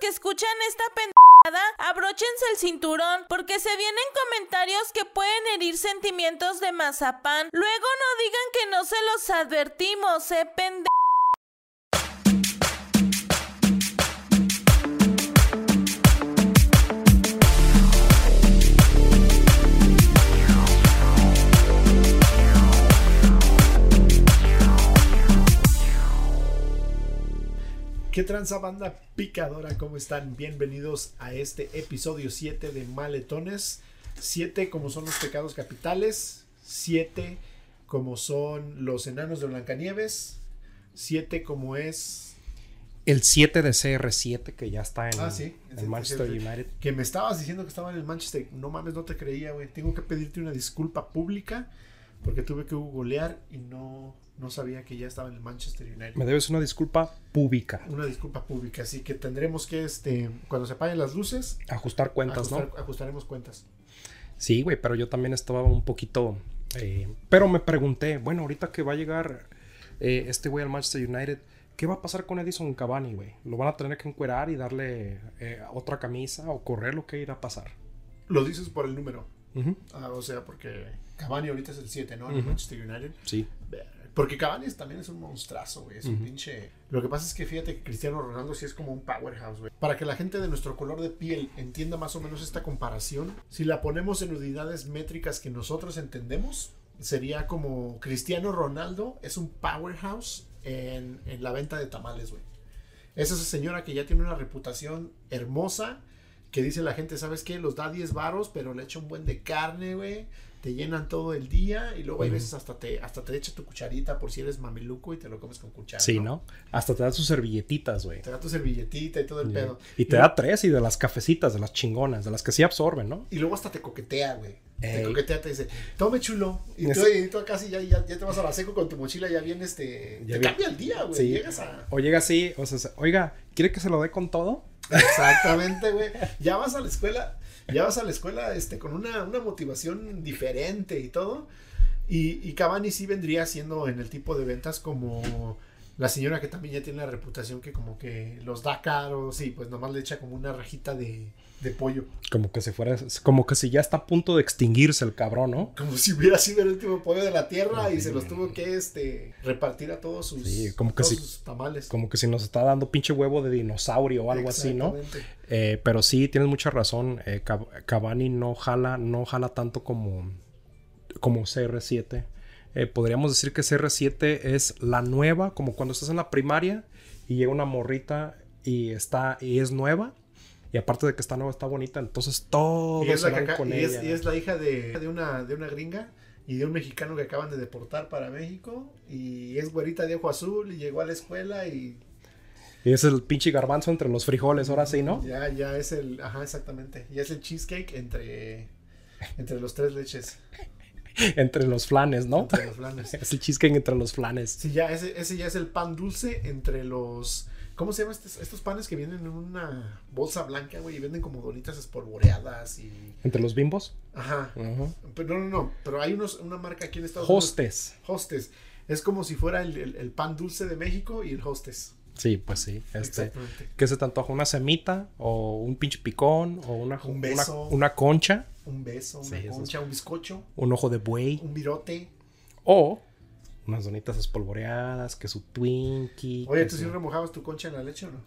que escuchan esta pendejada, abróchense el cinturón porque se vienen comentarios que pueden herir sentimientos de mazapán. Luego no digan que no se los advertimos, eh. ¿Qué tranza banda picadora? ¿Cómo están? Bienvenidos a este episodio 7 de Maletones. 7 como son los pecados capitales. 7 como son los enanos de Blancanieves. 7 como es... El 7 de CR7 que ya está en, Ah, sí. en Manchester United. Que me estabas diciendo que estaba en el Manchester. No mames, no te creía, güey. Tengo que pedirte una disculpa pública porque tuve que googlear y no, no sabía que ya estaba en el Manchester United. Me debes una disculpa pública. Una disculpa pública, así que tendremos que, este, cuando se apaguen las luces, Ajustar cuentas, ajustar- ¿no? ajustaremos cuentas. Sí, güey, pero yo también estaba un poquito... eh, pero me pregunté, bueno, ahorita que va a llegar eh, este güey al Manchester United, ¿qué va a pasar con Edison Cavani, güey? ¿Lo van a tener que encuerar y darle eh, otra camisa o correr lo que irá a pasar? Lo dices por el número. Ah, o sea, porque Cavani ahorita es el 7, ¿no? En Ujú. Manchester United. Sí. Porque Cavani también es un monstruazo, güey. Es un pinche. Lo que pasa es que fíjate que Cristiano Ronaldo sí es como un powerhouse, güey. Para que la gente de nuestro color de piel entienda más o menos esta comparación, si la ponemos en unidades métricas que nosotros entendemos, sería como Cristiano Ronaldo es un powerhouse en, en la venta de tamales, güey. Es esa señora que ya tiene una reputación hermosa, que dice la gente, ¿sabes qué? Los da 10 varos, pero le echa un buen de carne, güey. Te llenan todo el día y luego hay veces hasta te, hasta te echa tu cucharita por si eres mameluco y te lo comes con cuchara. Sí, ¿no? Hasta te da sus servilletitas, güey. Te da tu servilletita y todo el Sí. pedo. Y te da tres y de las cafecitas, de las chingonas, de las que sí absorben, ¿no? Y luego hasta te coquetea, güey. Te coquetea, te dice, tome chulo. Y tú, y tú casi ya, ya, ya te vas a la seco con tu mochila, ya viene este. Ya te vi- cambia el día, güey. Sí. Llegas a. O llega así, o sea, oiga, ¿quiere que se lo dé con todo? Exactamente, güey. Ya vas a la escuela, ya vas a la escuela este, con una, una motivación diferente y todo. Y, y Cavani sí vendría siendo en el tipo de ventas como la señora que también ya tiene la reputación que como que los da caros y pues nomás le echa como una rajita de, de pollo. Como que si fuera, como que si ya está a punto de extinguirse el cabrón, ¿no? Como si hubiera sido el último pollo de la tierra y se los tuvo que este, repartir a todos sus, Sí, como que sus tamales. Como que si nos está dando pinche huevo de dinosaurio o algo así, ¿no? Eh, pero sí, tienes mucha razón. eh, Cav- Cavani no jala, no jala tanto como, como CR7. Eh, podríamos decir que CR7 es la nueva, como cuando estás en la primaria y llega una morrita y está y es nueva. Y aparte de que está nueva, está bonita, entonces todos Y es, la se van con y es- ella. y es la hija de, de una, de una gringa y de un mexicano que acaban de deportar para México. Y es güerita de ojo azul y llegó a la escuela y Y es el pinche garbanzo entre los frijoles, ahora sí, ¿no? ya, ya es el, ajá, exactamente. Ya es el cheesecake entre, entre los tres leches. entre los flanes, ¿no? Entre los flanes. Es el cheesecake entre los flanes. Sí, ya ese, ese ya es el pan dulce entre los... ¿Cómo se llaman estos, estos panes que vienen en una bolsa blanca, güey? Y venden como donitas espolvoreadas y... Entre los bimbos. Ajá. Ajá. Pero no, no, no. Pero hay unos, una marca aquí en Estados Unidos. Hostes. Hostes. Es como si fuera el, el- el pan dulce de México y el hostes. Sí, pues sí. Este, Exactamente. ¿Qué se te antoja? ¿Una semita? ¿O un pinche picón? ¿O una, Un beso. Una, concha? Un beso, una Sí, eso es- concha, un bizcocho, ¿Un ojo de buey? un virote. O unas donitas espolvoreadas, que su Twinkie. Oye, ¿tú sí remojabas tu concha en la leche o no?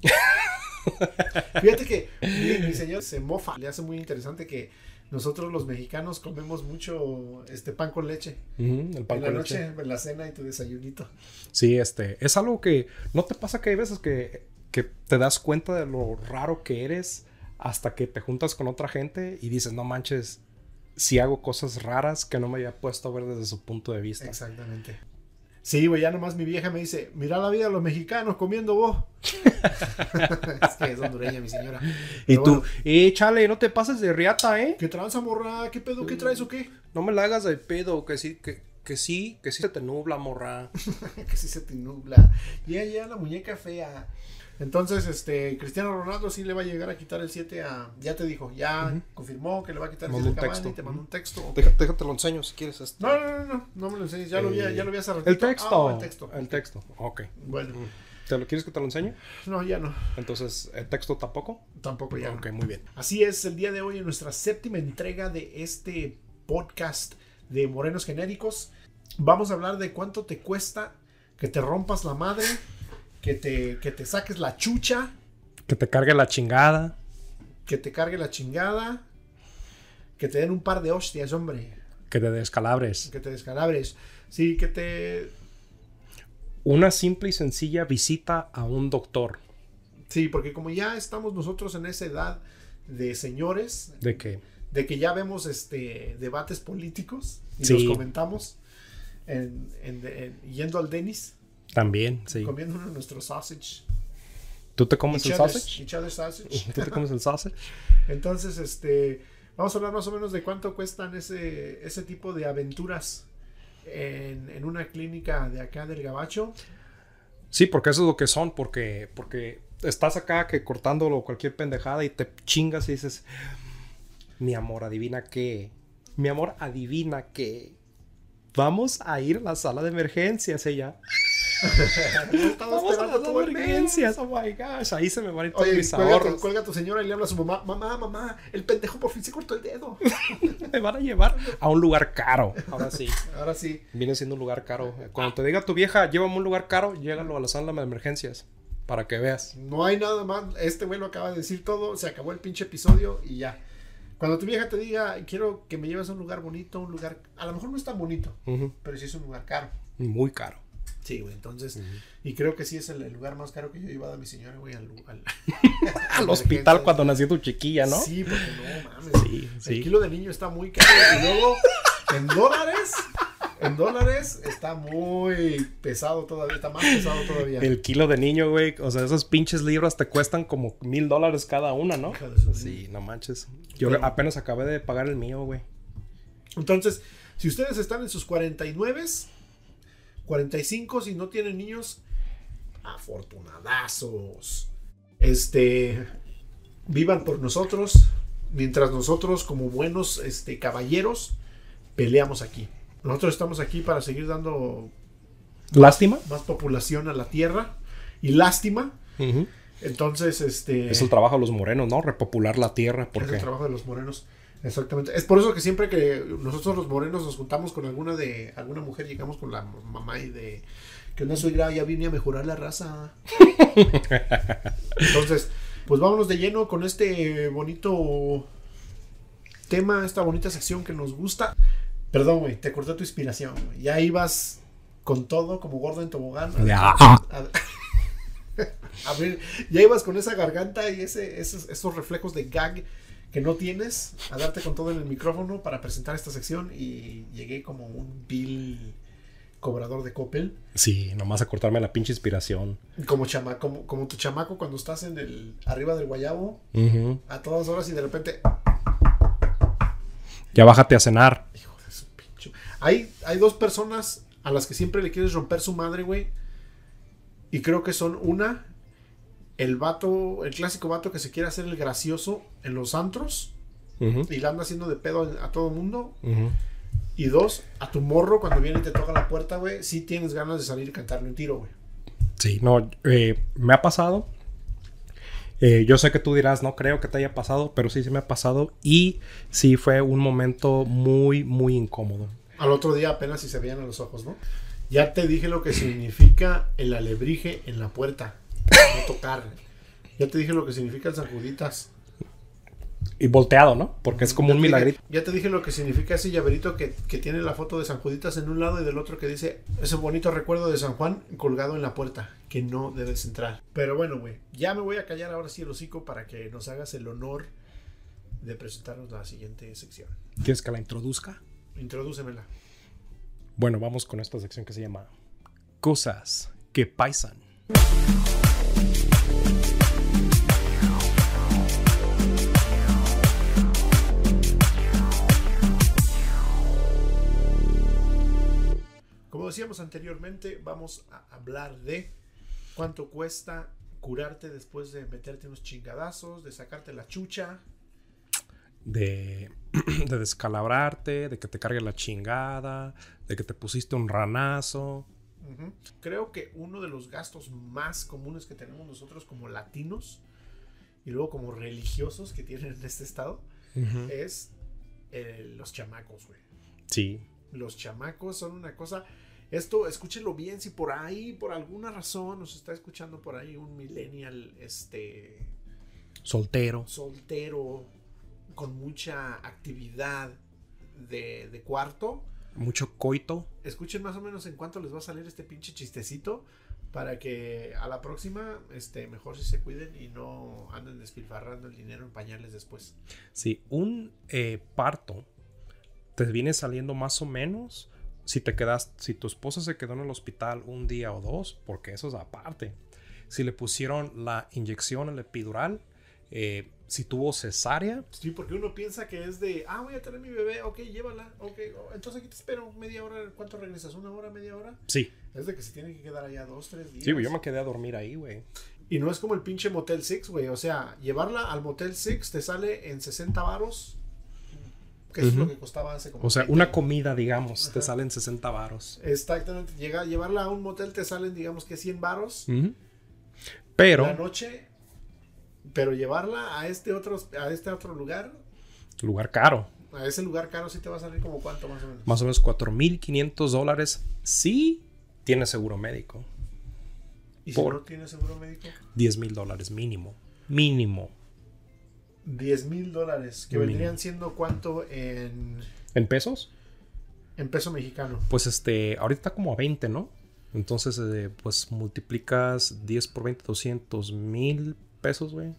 Fíjate que mi, mi señor se mofa. Le hace muy interesante que nosotros los mexicanos comemos mucho este pan con leche. El pan en la con noche, leche. en la cena y tu desayunito. Sí, este, es algo que no te pasa que hay veces que, que te das cuenta de lo raro que eres hasta que te juntas con otra gente y dices, no manches, si hago cosas raras que no me había puesto a ver desde su punto de vista. Exactamente. Sí, güey, ya nomás mi vieja me dice, mira la vida de los mexicanos comiendo vos. es que es hondureña mi señora. Y Pero tú, bueno, eh, chale, no te pases de riata, ¿eh? ¿Qué tranza, morra? ¿Qué pedo? ¿Qué traes o qué? No me la hagas de pedo, que sí, que, que sí, que sí se te nubla, morra. que sí se te nubla. Ya, ya, la muñeca fea. Entonces, este, Cristiano Ronaldo sí le va a llegar a quitar el 7 a... Ya te dijo, ya confirmó que le va a quitar el Mandó 7 a Cavani, texto. te mandó un texto. Déjate, déjate lo enseño si quieres este. No, no, no, no, no me lo enseñes, ya lo vi, ya lo vi hace ratito. El texto. Ah, el texto. El texto, ok. Bueno, ¿Te lo quieres que te lo enseñe? No, ya no. Entonces, ¿el texto tampoco? Tampoco ya. no. Ok, muy bien. Así es, el día de hoy en nuestra séptima entrega de este podcast de Morenos Genéricos. Vamos a hablar de cuánto te cuesta que te rompas la madre, que te, que te saques la chucha, Que te cargue la chingada. que te cargue la chingada, que te den un par de hostias, hombre, Que te descalabres. que te descalabres. Sí, que te... Una simple y sencilla visita a un doctor. Sí, porque como ya estamos nosotros en esa edad de señores, De que de que ya vemos este debates políticos y Sí. los comentamos en, en- en- yendo al Denis, también, sí. comiendo uno de nuestros sausage. ¿Tú te comes el Each other's- sausage? each other's sausage. ¿Tú te comes el sausage? Entonces, este, vamos a hablar más o menos de cuánto cuestan ese, ese tipo de aventuras en, en una clínica de acá del Gabacho. Sí, porque eso es lo que son, porque, porque estás acá que cortándolo cualquier pendejada y te chingas y dices, mi amor, adivina qué, mi amor, adivina qué, vamos a ir a la sala de emergencias ella. Estaba Vamos a las emergencias, oh my gosh, ahí se me van a ir todos Oye, mis cuelga, tu, cuelga a tu señora y le habla a su mamá, mamá, mamá, el pendejo por fin se cortó el dedo. Me van a llevar a un lugar caro. Ahora sí. Ahora sí. Viene siendo un lugar caro. Cuando te diga tu vieja, llévame a un lugar caro, llégalo a la sala de emergencias. Para que veas. No hay nada más. Este güey lo acaba de decir todo. Se acabó el pinche episodio y ya. Cuando tu vieja te diga, quiero que me lleves a un lugar bonito, un lugar. A lo mejor no es tan bonito, pero sí es un lugar caro. Muy caro. Sí, güey. Entonces, y creo que sí es el, el lugar más caro que yo he llevado a mi señora, güey, al, al, Al hospital cuando nació tu chiquilla, ¿no? Sí, porque no mames. Sí, El sí. kilo de niño está muy caro. Y luego, en dólares, en dólares está muy pesado todavía. Está más pesado todavía. El kilo de niño, güey. O sea, esas pinches libras te cuestan como mil dólares cada una, ¿no? Sí, no manches. Yo Pero- apenas acabé de pagar el mío, güey. Entonces, si ustedes están en sus 49, 45, si no tienen niños, afortunadazos. Este, vivan por nosotros, mientras nosotros como buenos este, caballeros peleamos aquí. Nosotros estamos aquí para seguir dando Lástima. más población a la tierra y lástima. Entonces, este Es el trabajo de los morenos, ¿no? Repopular la tierra. es Porque el trabajo de los morenos. Exactamente. Es por eso que siempre que nosotros los morenos nos juntamos con alguna de alguna mujer, llegamos con la mamá y de que una suegra ya vine a mejorar la raza. Entonces, pues vámonos de lleno con este bonito tema, esta bonita sección que nos gusta. Perdón, güey, te corté tu inspiración. güey. Ya ibas con todo como gordo en tobogán. Ya. A, ya ibas con esa garganta y ese, esos, esos reflejos de gag que no tienes a darte con todo en el micrófono para presentar esta sección y llegué como un vil cobrador de Coppel. Sí, nomás a cortarme la pinche inspiración. Como, chama, como, como tu chamaco cuando estás en el arriba del guayabo a todas horas y de repente Ya bájate a cenar. Hijo de su pinche. Hay, hay dos personas a las que siempre le quieres romper su madre, güey. Y creo que son una, el vato, el clásico vato que se quiere hacer el gracioso en los antros y la anda haciendo de pedo a todo mundo. Y dos, a tu morro cuando viene y te toca la puerta, güey, sí tienes ganas de salir y cantarle un tiro, güey. Sí, no, eh, me ha pasado. Eh, yo sé que tú dirás, no creo que te haya pasado, pero sí, sí me ha pasado. Y sí fue un momento muy, muy incómodo. Al otro día apenas si se veían a los ojos, ¿no? Ya te dije lo que significa el alebrije en la puerta. No tocar. Ya te dije lo que significa el sacuditas. Y volteado, ¿no? Porque es como Ya un dije- milagrito. ya te dije lo que significa ese llaverito que, que tiene la foto de San Juditas en un lado y del otro que dice ese bonito recuerdo de San Juan colgado en la puerta, que no debes entrar. Pero bueno, güey, ya me voy a callar ahora sí el hocico para que nos hagas el honor de presentarnos la siguiente sección. ¿Quieres que la introduzca? Introdúcemela. Bueno, vamos con esta sección que se llama Cosas que paisan. Decíamos anteriormente, vamos a hablar de cuánto cuesta curarte después de meterte unos chingadazos, de sacarte la chucha. De, de descalabrarte, de que te cargue la chingada, de que te pusiste un ranazo. Creo que uno de los gastos más comunes que tenemos nosotros como latinos y luego como religiosos que tienen en este estado es eh, los chamacos, güey. Sí. Los chamacos son una cosa. Esto, escúchenlo bien, si por ahí, por alguna razón, nos está escuchando por ahí un millennial, este, Soltero. soltero, con mucha actividad de, de cuarto. Mucho coito. Escuchen más o menos en cuánto les va a salir este pinche chistecito para que a la próxima, este, mejor si se cuiden y no anden despilfarrando el dinero en pañales después. Sí, un eh, parto te viene saliendo más o menos si te quedas, si tu esposa se quedó en el hospital un día o dos, porque eso es aparte. Si le pusieron la inyección, el epidural, eh, si tuvo cesárea, Sí, porque uno piensa que es de, ah, voy a tener mi bebé, ok, llévala, ok, oh, entonces aquí te espero media hora, ¿cuánto regresas? ¿Una hora, media hora? sí. Es de que se tienen que quedar allá dos, tres días. Sí, güey, yo me quedé a dormir ahí, güey. Y no es como el pinche Motel 6, güey, o sea, llevarla al Motel 6 te sale en 60 varos, que es lo que costaba hace como... O sea, 20 una comida, digamos, te salen 60 varos. Exactamente, llega, llevarla a un motel te salen, digamos que 100 varos. Pero, la noche, pero llevarla a este otro, a este otro lugar, lugar caro. a ese lugar caro sí te va a salir como cuánto más o menos. Más o menos 4.500 dólares si tiene seguro médico. Y si por- no tienes seguro médico, 10 mil dólares mínimo. Mínimo. 10 mil dólares, que Mínimo. vendrían siendo cuánto en, ¿En pesos? en peso mexicano. Pues este, ahorita está como a 20, ¿no? Entonces, eh, pues multiplicas 10 por 20, 200 mil pesos, güey.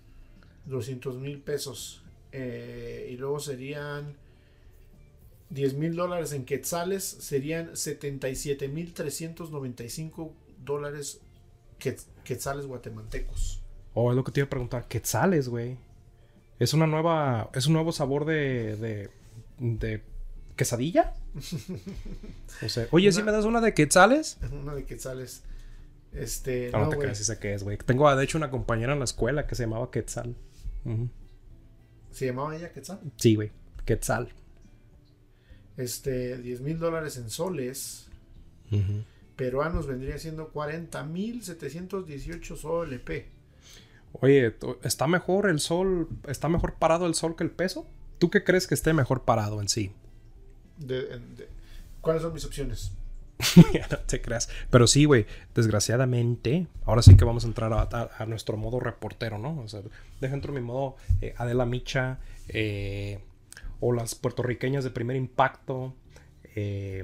200 mil pesos. Eh, y luego serían 10 mil dólares en quetzales, serían 77 mil 395 dólares quet- quetzales guatemaltecos. O es lo que te iba a preguntar, quetzales, güey. Es una nueva, es un nuevo sabor de, de, de quesadilla. O sea, oye, ¿sí Una- me das una de quetzales? Una de quetzales. Este, No, no no, te creas, sí sé qué es, güey. Tengo, de hecho, una compañera en la escuela que se llamaba Quetzal. ¿Se llamaba ella quetzal? Sí, güey. Quetzal. Este, 10 mil dólares en soles. Peruanos vendría siendo 40 mil 718 SOLP. Oye, ¿tú- ¿está mejor el sol? ¿Está mejor parado el sol que el peso? ¿Tú qué crees que esté mejor parado en sí? De- en- de- ¿Cuáles son mis opciones? Ya no te creas. Pero sí, güey, desgraciadamente, ahora sí que vamos a entrar a, a- a nuestro modo reportero, ¿no? O sea, deja entro mi modo eh, Adela Micha eh, o las puertorriqueñas de primer impacto. eh.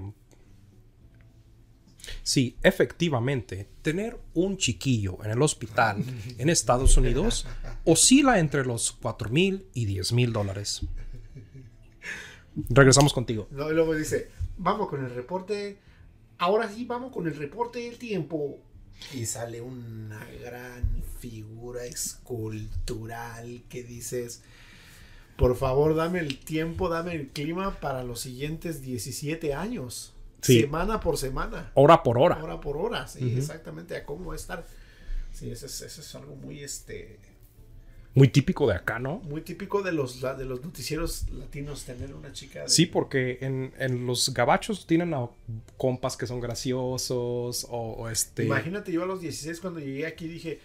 Sí, efectivamente, tener un chiquillo en el hospital en Estados Unidos oscila entre los 4 mil y 10 mil dólares. Regresamos contigo. No, y luego dice, vamos con el reporte. Ahora sí, vamos con el reporte del tiempo. Y sale una gran figura escultural que dices, por favor, dame el tiempo, dame el clima para los siguientes 17 años. Sí. Semana por semana. Hora por hora. Hora por hora. Sí, Ujú. exactamente. A cómo va a estar. Sí, eso es, eso es algo muy, este, Muy típico de acá, ¿no? muy típico de los, de los noticieros latinos, tener una chica. de- Sí, porque en, en los gabachos tienen a compas que son graciosos o, o este... Imagínate, yo a los 16 cuando llegué aquí dije,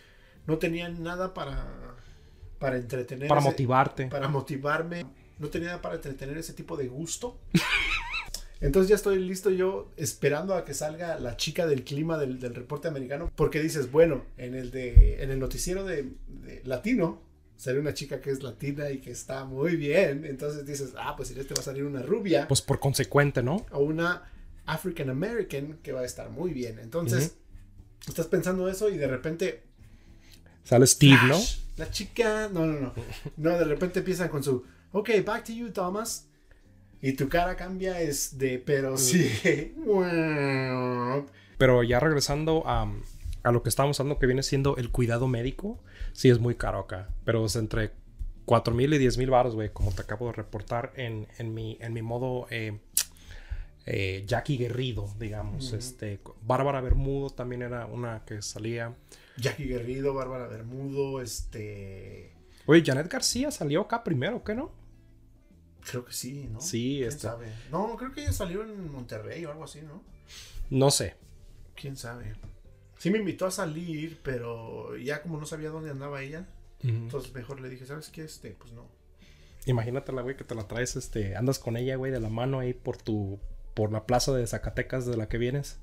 no tenía nada para, para entretener. para ese- motivarte. Para motivarme. No tenía nada para entretener ese tipo de gusto. Entonces ya estoy listo yo esperando a que salga la chica del clima del, del reporte americano. Porque dices, bueno, en el, de, en el noticiero de, de latino sale una chica que es latina y que está muy bien. Entonces dices, ah, pues en este va a salir una rubia. Pues por consecuente, ¿no? o una African American que va a estar muy bien. Entonces, estás pensando eso y de repente. Sale Steve, ¿no? La chica. No, no, no. No, de repente empiezan con su. Ok, back to you, Thomas. Y tu cara cambia es de. Pero sí. Pero ya regresando a, a lo que estábamos hablando que viene siendo el cuidado médico, sí es muy caro acá. Pero es entre 4 mil y 10 mil baros, güey, como te acabo de reportar en, en, mi, en mi modo eh, eh, Jackie Guerrido, digamos. este Bárbara Bermudo también era una que salía. Jackie Guerrido, Bárbara Bermudo, este. Oye, Janet García salió acá primero, ¿qué no? Creo que sí, ¿no? Sí, ¿Quién este- sabe? No, creo que ella salió en Monterrey o algo así, ¿no? No sé. quién sabe. Sí me invitó a salir, pero ya como no sabía dónde andaba ella, entonces mejor le dije, ¿sabes qué? Este, pues no. Imagínatela, güey, que te la traes, este, andas con ella, güey, de la mano ahí por tu, por la plaza de Zacatecas de la que vienes.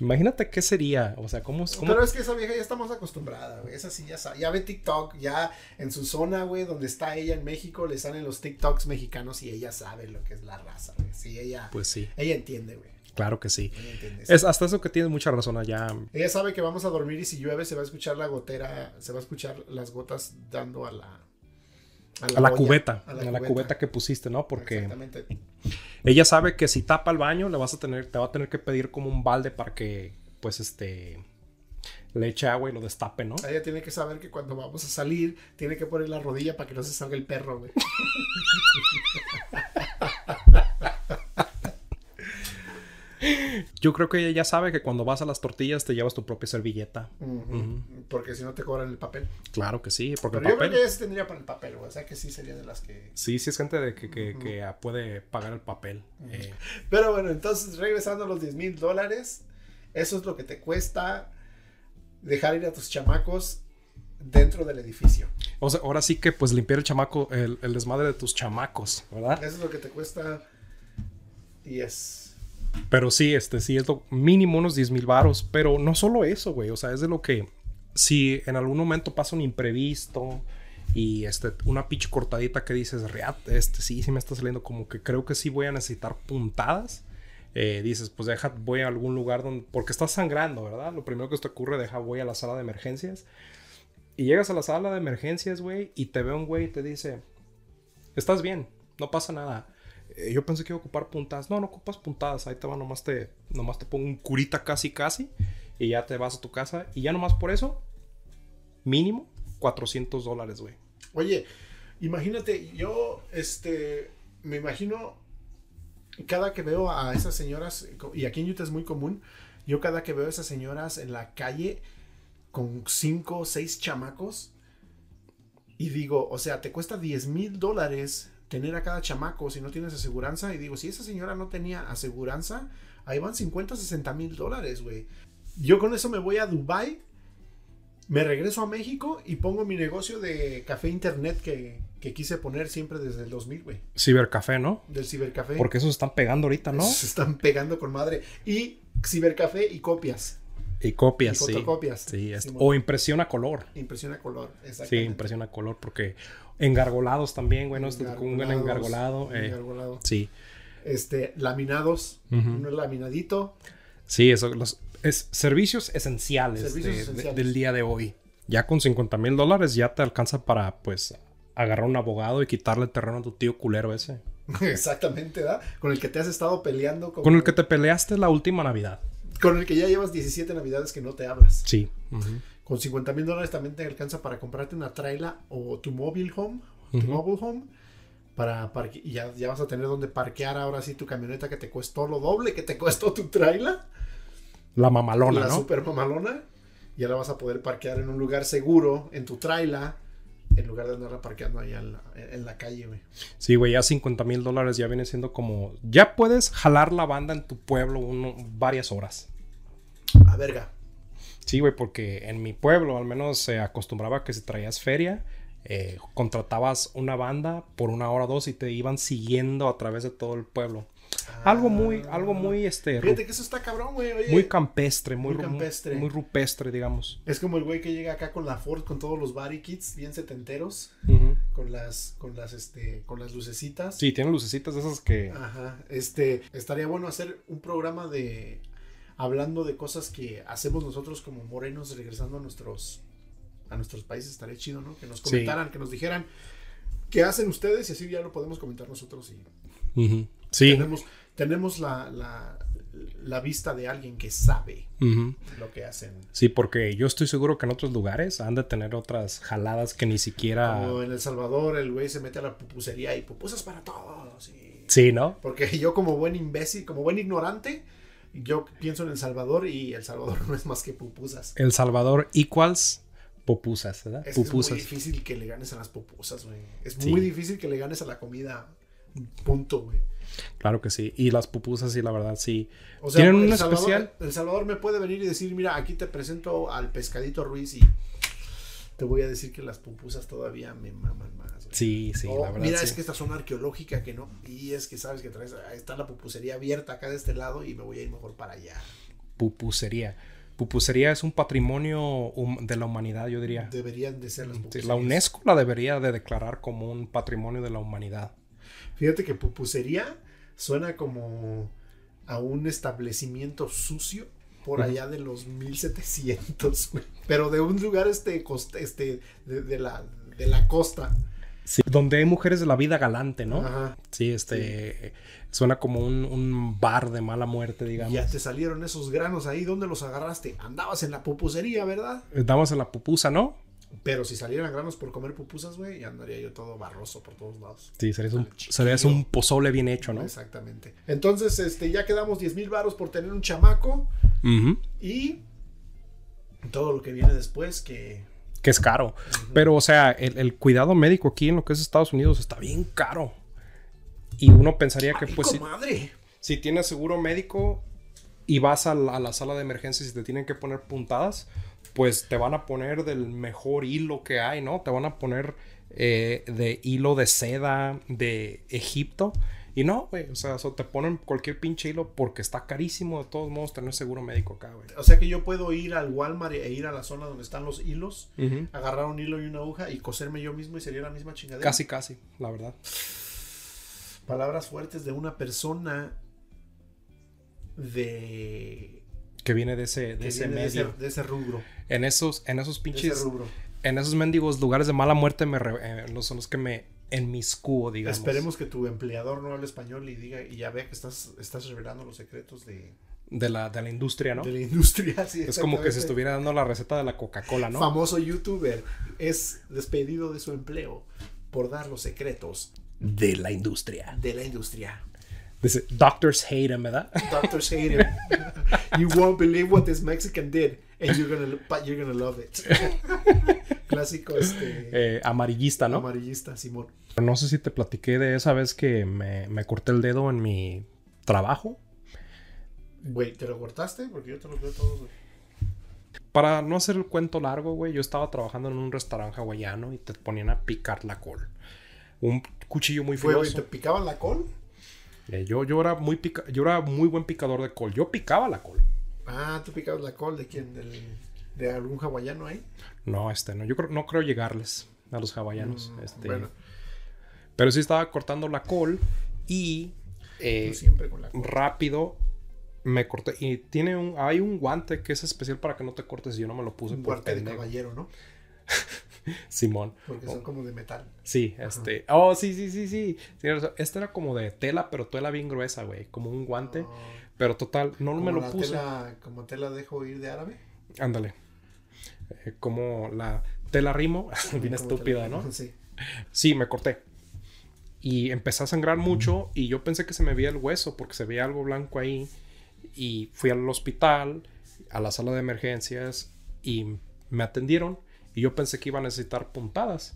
Imagínate qué sería, o sea, cómo, cómo... Pero es que esa vieja ya está más acostumbrada, güey. Esa sí ya sabe. Ya ve TikTok, ya en su zona, güey, donde está ella en México, le salen los TikToks mexicanos y ella sabe lo que es la raza, güey. Sí, ella. Pues sí. Ella entiende, güey. Claro que sí. Ella. Es hasta eso que tienes mucha razón allá. Ella sabe que vamos a dormir y si llueve se va a escuchar la gotera, se va a escuchar las gotas dando a la. A la, cubeta, a la, cubeta. que pusiste, ¿no? Porque ella sabe que si tapa el baño, le vas a tener, te va a tener que pedir como un balde para que, pues, este, le eche agua y lo destape, ¿no? Ella tiene que saber que cuando vamos a salir, tiene que poner la rodilla para que no se salga el perro, güey. Yo creo que ella ya sabe que cuando vas a las tortillas te llevas tu propia servilleta. Porque si no te cobran el papel. Claro que sí, porque Pero el yo creo papel. que ella tendría para el papel. O sea que sí sería de las que. Sí, sí es gente de que, que- que, ah, puede pagar el papel. Eh, Pero bueno, entonces regresando a los 10 mil dólares, eso es lo que te cuesta dejar ir a tus chamacos dentro del edificio. o sea, ahora sí que pues limpiar el chamaco, el, el desmadre de tus chamacos, ¿verdad? Eso es lo que te cuesta. Y es. Pero sí, este, sí es lo mínimo unos 10 mil varos. Pero no solo eso, güey. O sea, es de lo que si en algún momento pasa un imprevisto y este, una pinche cortadita que dices, reat, este sí, sí me está saliendo como que creo que sí voy a necesitar puntadas. eh, dices, pues deja, voy a algún lugar donde, porque estás sangrando, ¿verdad? Lo primero que te ocurre, deja, voy a la sala de emergencias. Y llegas a la sala de emergencias, güey, y te ve un güey y te dice, estás bien, no pasa nada. Eh, yo pensé que iba a ocupar puntadas. No, no ocupas puntadas. Ahí te va, nomás te, nomás te pongo un curita casi casi. Y ya te vas a tu casa. Y ya nomás por eso, mínimo 400 dólares, güey. Oye, imagínate, yo, este, me imagino, cada que veo a esas señoras, y aquí en Utah es muy común, yo cada que veo a esas señoras en la calle con cinco o seis chamacos, y digo, o sea, te cuesta 10 mil dólares tener a cada chamaco si no tienes aseguranza, y digo, si esa señora no tenía aseguranza, ahí van 50, 60 mil dólares, güey. Yo con eso me voy a Dubai me regreso a México y pongo mi negocio de café internet que, que quise poner siempre desde el 2000, güey. Cibercafé, ¿no? Del cibercafé. Porque esos están pegando ahorita, ¿no? Se están pegando con madre. Y cibercafé y copias. Y copias, Y sí. fotocopias. Sí, Simón. o impresión a color. Impresión a color. Sí, Exactamente. impresión a color. Porque engargolados también, güey. ¿no? Este, con un engargolado. eh, engargolado. sí. Este, laminados. Ujú. Uno laminadito. Sí, eso, los es, servicios esenciales, Servicios de- de- esenciales. del día de hoy. Ya con 50 mil dólares ya te alcanza para, pues, agarrar un abogado y quitarle el terreno a tu tío culero ese. Exactamente, ¿verdad? Con el que te has estado peleando. Con, Con el que te peleaste la última Navidad. Con el que ya llevas 17 navidades que no te hablas. Sí. Con 50 mil dólares también te alcanza para comprarte una traila o tu mobile home. Tu mobile home. Para parque- y ya, ya vas a tener donde parquear ahora sí tu camioneta que te costó lo doble que te costó tu traila. La mamalona, la ¿no? super mamalona. Ya la vas a poder parquear en un lugar seguro, en tu traila. En lugar de andarla parqueando allá en la, en la calle, güey. Sí, güey, ya 50 mil dólares ya viene siendo como... Ya puedes jalar la banda en tu pueblo uno- varias horas. A verga. Sí, güey, porque en mi pueblo al menos se acostumbraba que si traías feria, eh, contratabas una banda por una hora o dos y te iban siguiendo a través de todo el pueblo. Algo muy, algo muy, este, Fíjate que eso está cabrón, güey. Oye, muy campestre, muy, campestre. muy rupestre, digamos. es como el güey que llega acá con la Ford con todos los body kits bien setenteros. Con las, con las, este, con las lucecitas. Sí, tienen lucecitas de esas que... Ajá, este, estaría bueno hacer un programa de hablando de cosas que hacemos nosotros como morenos regresando a nuestros a nuestros países, estaría chido, ¿no? Que nos Sí. comentaran, que nos dijeran qué hacen ustedes y así ya lo podemos comentar nosotros y. Sí. tenemos tenemos la, la, la vista de alguien que sabe lo que hacen. Sí, porque yo estoy seguro que en otros lugares han de tener otras jaladas que ni siquiera... Como en El Salvador, el güey se mete a la pupusería y pupusas para todos. y- Sí, ¿no? Porque yo como buen imbécil, como buen ignorante, yo pienso en El Salvador y El Salvador no es más que pupusas. El Salvador equals pupusas, ¿verdad? Es, que es muy pupusas. difícil que le ganes a las pupusas, güey. Es Sí. muy difícil que le ganes a la comida Punto, güey. Claro que sí. Y las pupusas, sí, la verdad, sí. O sea, ¿Tienen el un Salvador- especial? El Salvador me puede venir y decir, mira, aquí te presento al pescadito Ruiz y te voy a decir que las pupusas todavía me maman más. güey. Sí, sí, la verdad. mira, sí. es que esta zona arqueológica que no. Y es que sabes que traes, está la pupusería abierta acá de este lado y me voy a ir mejor para allá. Pupusería. Pupusería es un patrimonio de la humanidad, yo diría. Deberían de ser las Sí, pupuserías. la UNESCO la debería de declarar como un patrimonio de la humanidad. Fíjate que pupusería suena como a un establecimiento sucio por allá de los 1700, güey. Pero de un lugar este, costa, este de, de la, de la costa. Sí, donde hay mujeres de la vida galante, ¿no? Ajá. Sí, este suena como un, un bar de mala muerte, digamos. Ya te salieron esos granos ahí. ¿Dónde los agarraste? Andabas en la pupusería, ¿verdad? Damos en la pupusa, ¿no? Pero si salieran granos por comer pupusas, güey, ya andaría yo todo barroso por todos lados. Sí, serías un, serías un pozole bien hecho, ¿no? Exactamente. Entonces, este, ya quedamos 10 mil varos por tener un chamaco y todo lo que viene después que Que es caro. Pero, o sea, el, el cuidado médico aquí en lo que es Estados Unidos está bien caro. Y uno pensaría que, pues, si, comadre. si tienes seguro médico y vas a la, a la sala de emergencias y te tienen que poner puntadas, pues te van a poner del mejor hilo que hay, ¿no? Te van a poner eh, de hilo de seda de Egipto. Y no, güey, o sea, te ponen cualquier pinche hilo porque está carísimo de todos modos tener seguro médico acá, güey. O sea que yo puedo ir al Walmart e ir a la zona donde están los hilos, agarrar un hilo y una aguja y coserme yo mismo y sería la misma chingadera. Casi, casi, la verdad. Palabras fuertes de una persona de... Que viene de ese, de ese viene de ese, medio. de ese rubro. En esos, en esos de ese pinches, rubro. en esos mendigos lugares de mala muerte me re- eh, son los que me enmiscuo, digamos. Esperemos que tu empleador no hable español y diga y ya vea que estás, estás revelando los secretos de, De la, de la industria, ¿no? de la industria. sí, Es como que se estuviera dando la receta de la Coca-Cola, ¿no? Famoso youtuber es despedido de su empleo por dar los secretos de la industria. de la industria. Dice, doctors hate him, ¿verdad? Doctors hate him. you won't believe what this Mexican did, and you're gonna, but you're gonna love it. Clásico este Eh, amarillista, ¿no? amarillista, Simón. No sé si te platiqué de esa vez que me, me corté el dedo en mi trabajo. Güey, ¿te lo cortaste? Porque yo te los veo todos. güey. Para no hacer el cuento largo, güey, yo estaba trabajando en un restaurante hawaiano y te ponían a picar la col. Un cuchillo muy Güey, güey, filoso. ¿te picaban la col? Eh, yo, yo, era muy pica- yo era muy buen picador de col. Yo picaba la col. Ah, ¿tú picabas la col de quién? Del, ¿De algún hawaiano ahí? No, este, no. Yo creo, no creo llegarles a los hawaianos. Mm, este, Bueno, Pero sí estaba cortando la col y eh, siempre con la col. rápido me corté. Y tiene un, hay un guante que es especial para que no te cortes y yo no me lo puse Un guante de caballero, ¿no? Simón. Porque son como de metal. Sí, este. Oh, sí, sí, sí, sí. Este era como de tela, pero tela bien gruesa, güey. Como un guante. Ah, Pero total, no me lo la puse. Tela, como tela dejo ir de árabe. Ándale. Eh, como la tela rimo. bien estúpida, ¿no? Sí. Sí, me corté. Y empecé a sangrar mucho y yo pensé que se me veía el hueso porque se veía algo blanco ahí. Y fui al hospital, a la sala de emergencias y me atendieron y yo pensé que iba a necesitar puntadas.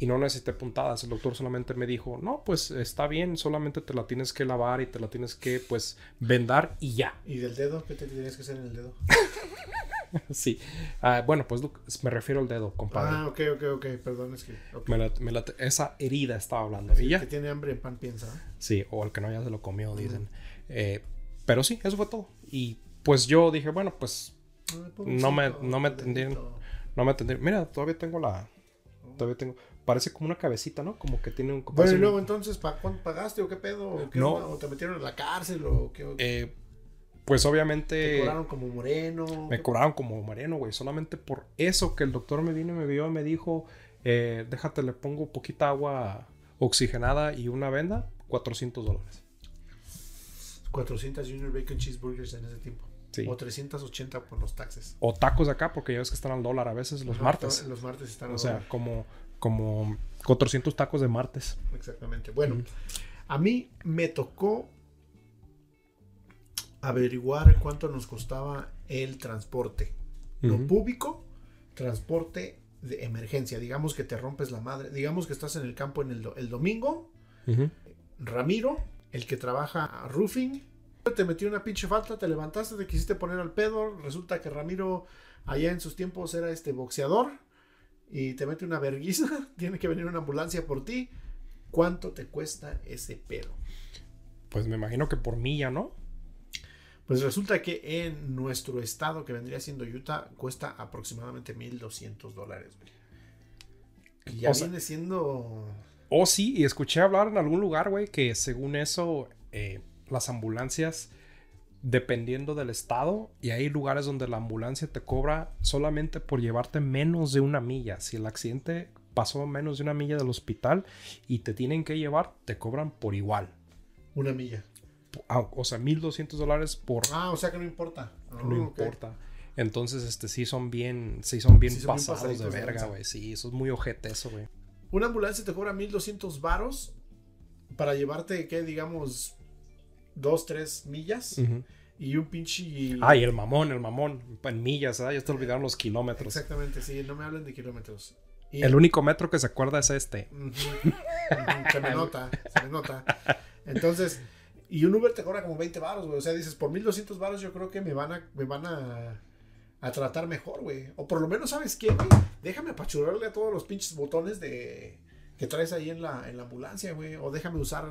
Y no necesité puntadas. El doctor solamente me dijo, no, pues está bien, solamente te la tienes que lavar y te la tienes que, pues, vendar y ya. ¿Y del dedo? ¿Qué te tenías que hacer en el dedo? sí. Ah, bueno, pues me refiero al dedo, compadre. Ah, ok, ok, ok. Perdón, es que. ok. Me la- me la- esa herida estaba hablando. y El ya. que tiene hambre en pan piensa. ¿eh? Sí, o el que no ya se lo comió, dicen. Eh, pero sí, eso fue todo. Y pues yo dije, bueno, pues Ay, No me- no me atendieron. No me atendí. Mira, todavía tengo la. Todavía tengo. Parece como una cabecita, ¿no? Como que tiene un. Bueno, y un- luego entonces, ¿pa cuánto pagaste o qué pedo? ¿O, qué No. onda? ¿O te metieron en la cárcel o qué? eh, pues ¿Te obviamente. cobraron como moreno? Me cobraron como moreno, güey. Solamente por eso que el doctor me vino y me vio y me dijo: eh, Déjate, le pongo poquita agua oxigenada y una venda, 400 dólares. 400 Junior Bacon Cheeseburgers en ese tiempo. Sí. O 380 con los taxes. O tacos acá, porque ya ves que están al dólar a veces los Ajá, martes. Los martes están. O a sea, dólar. como, como 400 tacos de martes. Exactamente. Bueno, a mí me tocó averiguar cuánto nos costaba el transporte. Lo público, transporte de emergencia. Digamos que te rompes la madre. Digamos que estás en el campo en el, do- el domingo. Ramiro, el que trabaja roofing, te metió una pinche falta, te levantaste, te quisiste poner al pedo, resulta que Ramiro allá en sus tiempos era este boxeador y te mete una verguiza, tiene que venir una ambulancia por ti. ¿Cuánto te cuesta ese pedo? Pues me imagino que por milla, ¿no? Pues resulta que en nuestro estado, que vendría siendo Utah, cuesta aproximadamente 1.200 dólares. güey. Y ya O sea- viene siendo... Oh, sí, y escuché hablar en algún lugar, güey, que según eso, eh, las ambulancias, dependiendo del estado, y hay lugares donde la ambulancia te cobra solamente por llevarte menos de una milla. Si el accidente pasó menos de una milla del hospital y te tienen que llevar, te cobran por igual. Una milla. Ah, O sea, 1200 dólares por... Ah, o sea que no importa. Ah, no importa. Entonces, este, sí son bien, sí son bien Sí son bien pasados de verga, güey. Sí, eso es muy ojete eso, güey. Una ambulancia te cobra 1.200 varos para llevarte, ¿qué? Digamos, dos, tres millas. Y un pinche... Ah, y el mamón, el mamón, en millas, ¿verdad? Ya te olvidaron los kilómetros. Exactamente, sí, no me hablen de kilómetros. Y- El único metro que se acuerda es este. Se me nota, se me nota. Entonces, y un Uber te cobra como 20 baros, güey. O sea, dices, por 1200 baros yo creo que me van a, me van a, a tratar mejor, güey. O por lo menos, ¿sabes qué, güey? Déjame apachurrarle a todos los pinches botones de que traes ahí en la, en la ambulancia, güey. O déjame usar,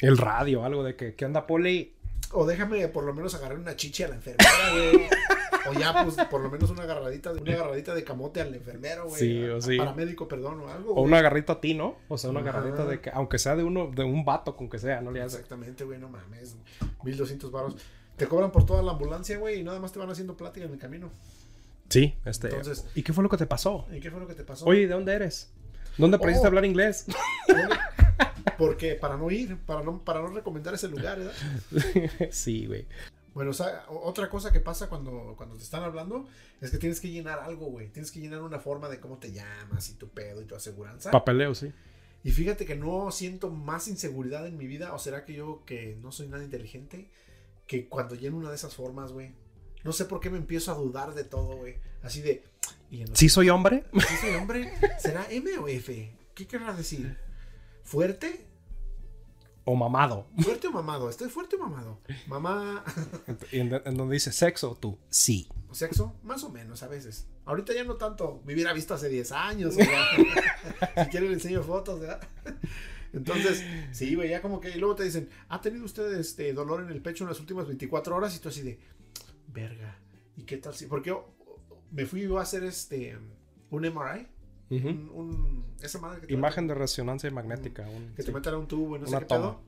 El radio, algo de que, ¿qué onda, Poli? o déjame por lo menos agarrar una chichi a la enfermera, güey. O ya, pues, por lo menos una agarradita, una agarradita de camote al enfermero, güey. Sí, o a sí. Paramédico, perdón, o algo. O güey. una garrita a ti, ¿no? O sea, una Ajá. de que, aunque sea de uno, de un vato con que sea, no le hace. Exactamente, güey, no mames. 1200 baros. Te cobran por toda la ambulancia, güey, y nada más te van haciendo plática en el camino. Sí, este. Entonces- ¿Y qué fue lo que te pasó? ¿Y qué fue lo que te pasó? Oye, ¿de dónde eres? ¿Dónde aprendiste Oh. a hablar inglés? Porque para no ir, para no, para no recomendar ese lugar, ¿verdad? sí, güey. Bueno, o sea, o- otra cosa que pasa cuando, cuando te están hablando es que tienes que llenar algo, güey. Tienes que llenar una forma de cómo te llamas y tu pedo y tu aseguranza. Papeleo, sí. Y fíjate que no siento más inseguridad en mi vida, o será que yo que no soy nada inteligente, que cuando lleno una de esas formas, güey. No sé por qué me empiezo a dudar de todo, güey. Así de... ¿y ¿Sí soy hombre? ¿Sí soy hombre? ¿Será M o F? ¿Qué querrá decir? ¿Fuerte? ¿O mamado? ¿Fuerte o mamado? ¿Estoy fuerte o mamado? Mamá... Y en, en donde dice sexo, tú. Sí. ¿Sexo? Más o menos a veces. Ahorita ya no tanto. Me hubiera visto hace 10 años. si quieren le enseño fotos, ¿verdad? Entonces, sí, güey, ya como que... Y luego te dicen, ¿ha tenido usted este dolor en el pecho en las últimas 24 horas? Y tú así de, verga. ¿Y qué tal si...? Porque oh, me fui yo a hacer este... Un MRI. Ujú. un, un- esa madre que te Imagen de resonancia magnética. un- que te sí. metan a un tubo y no sé qué pedo.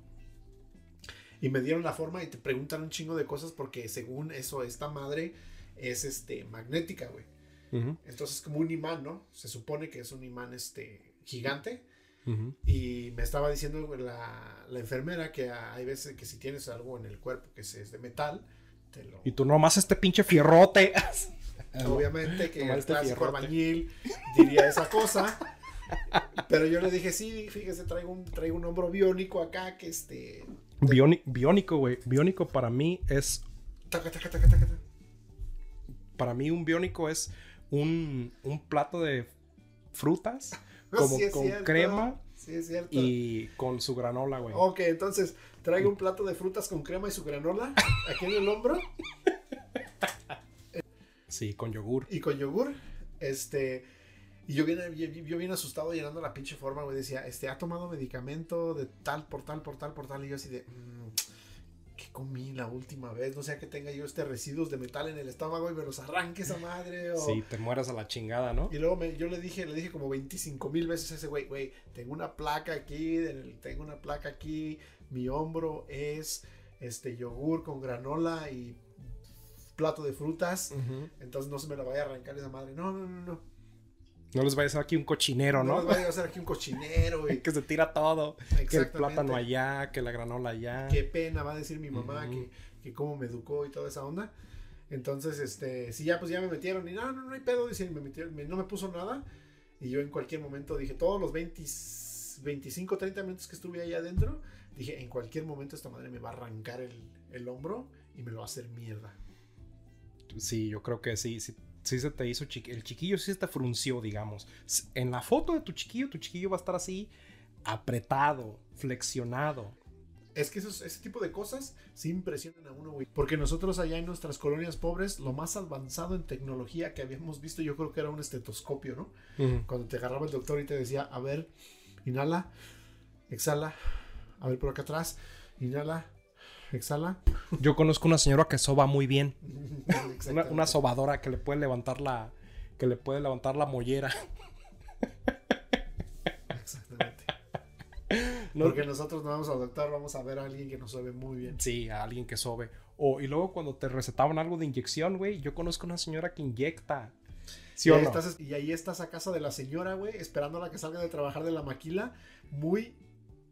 Y me dieron la forma y te preguntan un chingo de cosas porque según eso, esta madre es este magnética, güey. Ujú, Entonces como un imán, ¿no? Se supone que es un imán este gigante. ujú. Y me estaba diciendo la, la enfermera que hay veces que si tienes algo en el cuerpo que es de metal, te lo... Y tú nomás este pinche fierrote. Obviamente que el este clásico albañil diría esa cosa. Pero yo le dije, sí, fíjese, traigo un, traigo un hombro biónico acá que este... Bioni- biónico, güey. Biónico para mí es. Taca, taca, taca, taca, taca. Para mí, un biónico es un, un plato de frutas. Como Sí es con cierto. crema Sí, es cierto. y con su granola, güey. Ok, entonces traigo un plato de frutas con crema y su granola aquí en el hombro Sí, con yogur. y con yogur. Este. Y yo bien, yo, bien asustado llenando la pinche forma, güey. Decía, este, ha tomado medicamento de tal, por tal, por tal, por tal. Y yo así de. "Mm, ¿Qué comí la última vez? No sea que tenga yo este residuos de metal en el estómago y me los arranque esa madre. O... Sí, te mueras a la chingada, ¿no? Y luego me- yo le dije, le dije como 25 mil veces a ese güey, güey, tengo una placa aquí, tengo una placa aquí, mi hombro es este yogur con granola y plato de frutas, Ujú. entonces no se me la vaya a arrancar esa madre. No, no, no, no. No les vaya a hacer aquí un cochinero, No, ¿no? les vaya a hacer aquí un cochinero, güey. que se tira todo. Que el plátano allá, que la granola allá. Qué pena va a decir mi mamá Ujú. que, que cómo me educó y toda esa onda. Entonces, este, sí, ya pues ya me metieron y no, no, no hay pedo, dice, me metieron, me- no me puso nada. Y yo en cualquier momento dije, todos los 20, 25, 30 minutos que estuve ahí adentro, dije, en cualquier momento esta madre me va a arrancar el, el hombro y me lo va a hacer mierda. Sí, yo creo que sí. Sí, sí se te hizo El chiquillo sí se te frunció, digamos. En la foto de tu chiquillo, tu chiquillo va a estar así apretado, flexionado. Es que esos, ese tipo de cosas sí impresionan a uno, güey. Porque nosotros allá en nuestras colonias pobres, lo más avanzado en tecnología que habíamos visto, yo creo que era un estetoscopio, ¿no? Ujú. Cuando te agarraba el doctor y te decía, a ver, inhala, exhala, a ver por acá atrás, inhala, exhala. Yo conozco una señora que soba muy bien. Una, sobadora que le puede levantar la. que le puede levantar la mollera. Exactamente. No- Porque nosotros no vamos al doctor, vamos a ver a alguien que nos sabe muy bien. Sí, a alguien que sobe. O, y luego cuando te recetaban algo de inyección, güey, yo conozco una señora que inyecta. ¿Sí y, o ahí no? estás, y ahí estás a casa de la señora, güey, esperando a la que salga de trabajar de la maquila, muy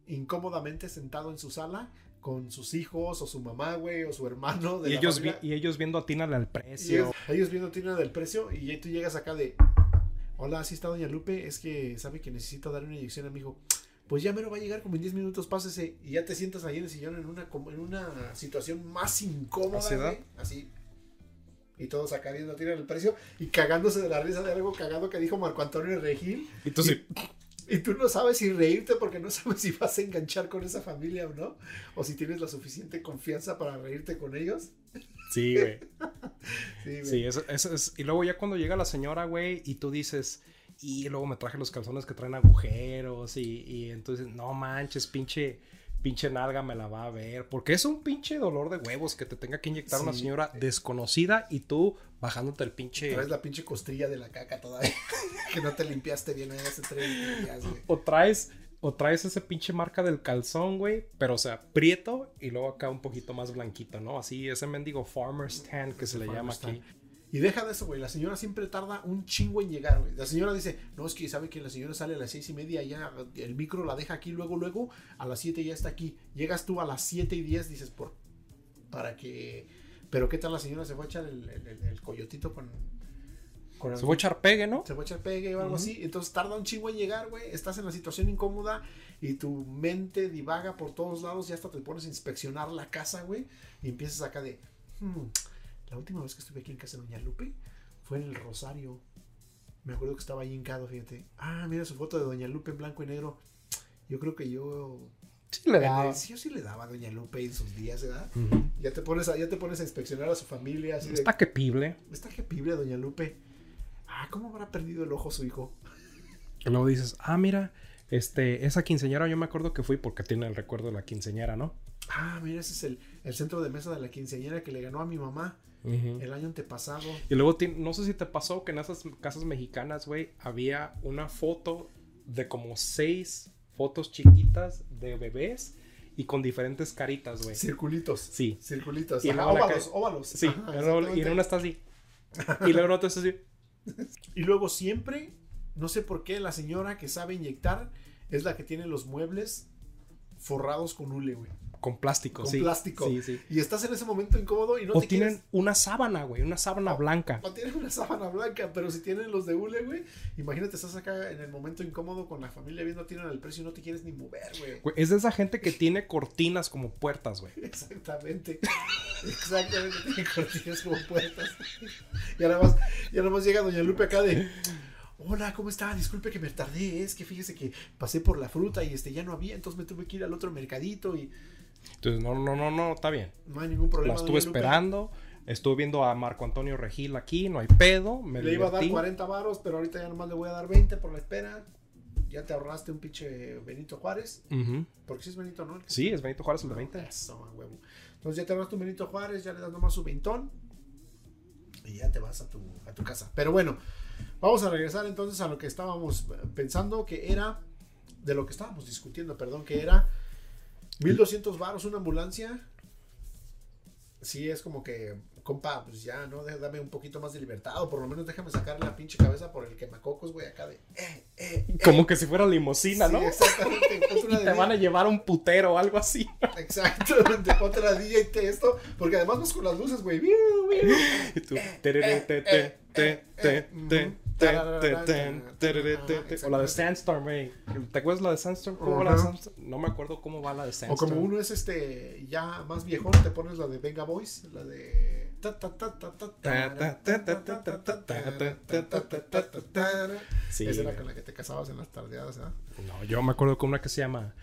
incómodamente sentado en su sala con sus hijos o su mamá, güey, o su hermano. De Y la ellos, vi- y ellos viendo atínale al Y precio. es- ellos viendo Tina del precio y tú llegas acá de, hola, así está Doña Lupe, es que sabe que necesito dar una inyección a mi hijo. Pues ya mero va a llegar como en 10 minutos, pásese. Y ya te sientas ahí en el sillón en una, como en una situación más incómoda, güey, Así. Y todos acá viendo a Tina del precio y cagándose de la risa de algo cagado que dijo Marco Antonio Regil. Y tú sí. Y tú no sabes si reírte porque no sabes si vas a enganchar con esa familia o no. O si tienes la suficiente confianza para reírte con ellos. Sí, güey. Sí, güey. Sí, eso, eso es. Y luego ya cuando llega la señora, güey, y tú dices. Y luego me traje los calzones que traen agujeros. Y, y entonces, no manches, pinche. Pinche nalga me la va a ver. Porque es un pinche dolor de huevos que te tenga que inyectar una Sí. señora desconocida y tú bajándote el pinche. Traes la pinche costilla de la caca todavía. que no te limpiaste bien ahí hace tres días, güey. O traes, o traes ese pinche marca del calzón, güey. Pero, o sea, prieto y luego acá un poquito más blanquito, ¿no? Así, ese mendigo farmer's tan que se le llama aquí. Y deja de eso, güey. La señora siempre tarda un chingo en llegar, güey. La señora dice, no, es que sabe que la señora sale a las seis y media, ya el micro la deja aquí, luego, luego, a las siete ya está aquí. Llegas tú a las siete y diez, dices, por, para que... Pero ¿qué tal la señora se fue a echar el, el- el- coyotito con... con Se fue a echar pegue, ¿no? se fue a echar pegue o algo así. Entonces tarda un chingo en llegar, güey. Estás en la situación incómoda y tu mente divaga por todos lados y hasta te pones a inspeccionar la casa, güey. Y empiezas acá de, "Hmm, la última vez que estuve aquí en casa de Doña Lupe fue en el Rosario. Me acuerdo que estaba ahí hincado, fíjate. Ah, mira su foto de Doña Lupe en blanco y negro. Yo creo que yo... Sí le daba. Sí, yo sí le daba a Doña Lupe en sus días, ¿verdad? Ya te pones a, ya te pones a inspeccionar a su familia, así de... Está quepible. Está jepible Doña Lupe. Ah, ¿cómo habrá perdido el ojo su hijo? Y luego dices, ah, mira, este, esa quinceñera yo me acuerdo que fui porque tiene el recuerdo de la quinceñera, ¿no? Ah, mira, ese es el, el centro de mesa de la quinceañera que le ganó a mi mamá el año antepasado. Y luego, no sé si te pasó que en esas casas mexicanas, güey, había una foto de como seis fotos chiquitas de bebés y con diferentes caritas, güey. Circulitos. Sí. Circulitos. Y Ajá, luego óvalos, óvalos. Sí, Ajá, y en una está así. Y luego en otra está así. Y luego siempre, no sé por qué, la señora que sabe inyectar es la que tiene los muebles forrados con hule, güey. Con plástico, Con sí. plástico. Sí, sí. Y estás en ese momento incómodo y no o te tienen quieres... una sábana, güey, una sábana blanca. O tienen una sábana blanca, pero si tienen los de hule, güey, imagínate, estás acá en el momento incómodo con la familia viendo tienen el precio y no te quieres ni mover, güey. Güey, es de esa gente que tiene cortinas como puertas, güey. Exactamente. Exactamente. Tiene cortinas como puertas. Y ahora más, y ahora más llega Doña Lupe acá de. Hola, ¿cómo está? Disculpe que me tardé. Es que fíjese que pasé por la fruta y este ya no había, entonces me tuve que ir al otro mercadito y Entonces, no, no, no, no, está bien. no hay ningún problema. La estuve esperando. Estuve viendo a Marco Antonio Regil aquí, no hay pedo. Me Le iba a dar divertí. 40 varos, pero ahorita ya nomás le voy a dar 20 por la espera. Ya te ahorraste un pinche Benito Juárez. Porque si es Benito, ¿no? Sí, es Benito Juárez el de 20. Eso, a huevo. Entonces ya te ahorraste un Benito Juárez, ya le das nomás su vintón. Y ya te vas a tu, a tu casa. Pero bueno, vamos a regresar entonces a lo que estábamos eh, pensando que era. De lo que estábamos discutiendo, perdón, que era 1200 varos una ambulancia. Sí, es como que, compa, pues ya, ¿no? Dame un poquito más de libertad, o por lo menos déjame sacar la pinche cabeza por el quemacocos, güey, acá de. Eh, eh, eh. Como que si fuera limosina, Sí, ¿no? exactamente. Y te van a llevar a un putero o algo así. Exactamente, ponte la DJ te esto, porque además vas con las luces, güey. Y tú, o la de Sandstorm, güey. ¿Te acuerdas la de Sandstorm? ¿Cómo la de Sandstorm? No me acuerdo cómo va la de Sandstorm. O como uno es este ya más viejón, te pones la de Venga Boys, la de. Sí. Esa era con la que te casabas en las tardeadas, ¿eh? No, yo me acuerdo con una que se llama.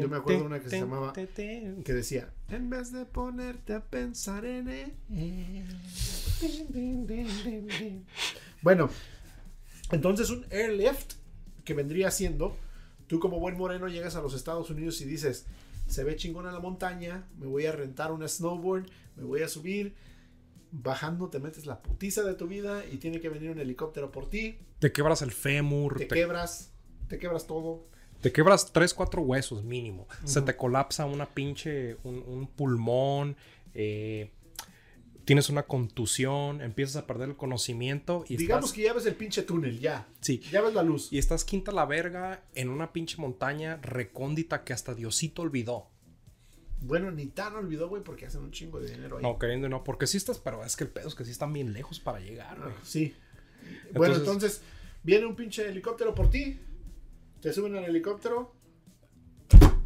Yo me acuerdo de una que se llamaba- Que decía, en vez de ponerte a pensar en él. Bueno, entonces un airlift que vendría siendo, tú como buen moreno llegas a los Estados Unidos y dices, se ve chingona la montaña, me voy a rentar una snowboard, me voy a subir, bajando te metes la putiza de tu vida y tiene que venir un helicóptero por ti, Te quebras el fémur. te Te, quebras, te quebras todo. Te quebras 3, 4 huesos mínimo. Se te colapsa una pinche. Un, un pulmón. eh, tienes una contusión. Empiezas a perder el conocimiento. Y Digamos estás, que ya ves el pinche túnel, ya. Sí. Ya ves la luz. Y estás quinta la verga en una pinche montaña recóndita que hasta Diosito olvidó. Bueno, ni tan olvidó, güey, porque hacen un chingo de dinero ahí. No, queriendo no, porque sí estás, pero es que el pedo es que sí están bien lejos para llegar, güey. Ah, Sí. Bueno, entonces viene un pinche helicóptero por ti. Te suben al helicóptero.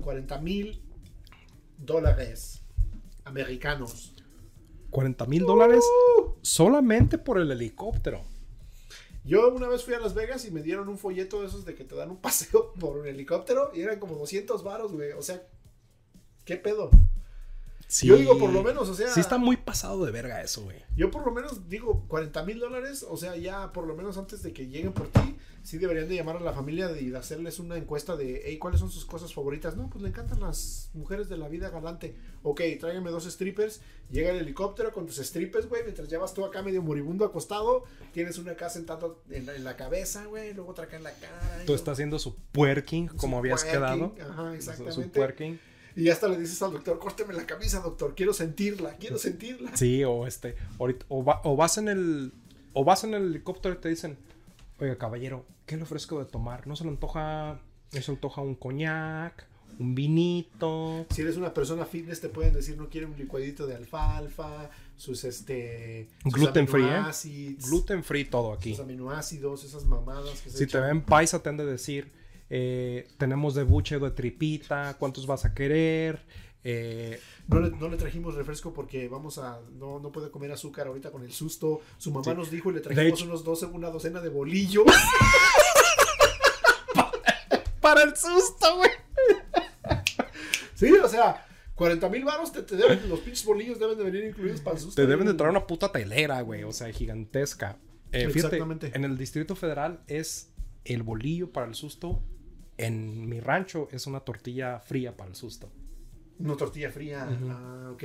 40 mil dólares americanos. 40 mil dólares Uh. solamente por el helicóptero. Yo una vez fui a Las Vegas y me dieron un folleto de esos de que te dan un paseo por un helicóptero y eran como 200 varos, güey. O sea, ¿qué pedo? Sí. Yo digo, por lo menos, o sea. Sí está muy pasado de verga eso, güey. Yo por lo menos digo 40 mil dólares, o sea, ya por lo menos antes de que lleguen por ti, sí deberían de llamar a la familia y de hacerles una encuesta de, hey, ¿cuáles son sus cosas favoritas? No, pues le encantan las mujeres de la vida galante. Ok, tráigame dos strippers, llega el helicóptero con tus strippers, güey, mientras llevas tú acá medio moribundo acostado, tienes una acá sentado en la, en la cabeza, güey, luego otra acá en la cara. Tú estás haciendo su puerking su como habías quedado. Ajá, exactamente. Su twerking. Y hasta le dices al doctor, córteme la camisa, doctor, quiero sentirla, quiero sentirla. Sí, o este, ahorita, o, va- o vas en el, o vas en el helicóptero y te dicen, oiga caballero, ¿qué le ofrezco de tomar? ¿No se le antoja, no se le antoja un coñac, un vinito? Si eres una persona fitness, te pueden decir no quiere un licuadito de alfalfa, sus este. sus Gluten free, ¿eh? Gluten free todo aquí. Sus aminoácidos, esas mamadas que se Si te echan. ven paisa, te han de decir, eh, tenemos de buche o de tripita, ¿cuántos vas a querer? Eh, No le, no le trajimos refresco porque vamos a. No, no puede comer azúcar ahorita con el susto. Su mamá Sí. nos dijo y le trajimos hecho- unos 12, una docena de bolillos. para el susto, güey. sí, o sea, 40 mil baros te, te deben, los pinches bolillos deben de venir incluidos para el susto. Te deben de traer una puta telera, güey, o sea, gigantesca. Eh, fíjate, Exactamente. en el Distrito Federal es el bolillo para el susto. En mi rancho es una tortilla fría para el susto. Una tortilla fría. Ah, ok.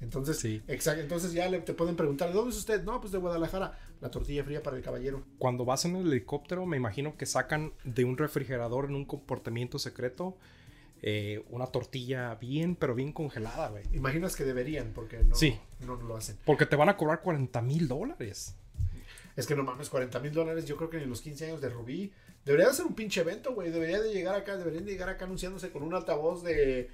Entonces, Sí. exacto. Entonces ya le, te pueden preguntar, ¿de dónde es usted? No, pues de Guadalajara. La tortilla fría para el caballero. Cuando vas en el helicóptero, me imagino que sacan de un refrigerador en un comportamiento secreto eh, una tortilla bien, pero bien congelada, güey. Imaginas que deberían, porque no, Sí. no lo hacen. Porque te van a cobrar 40 mil dólares. Es que no mames, 40 mil dólares. Yo creo que en los 15 años de Rubí debería de ser un pinche evento, güey. Debería de llegar acá, deberían de llegar acá anunciándose con un altavoz de.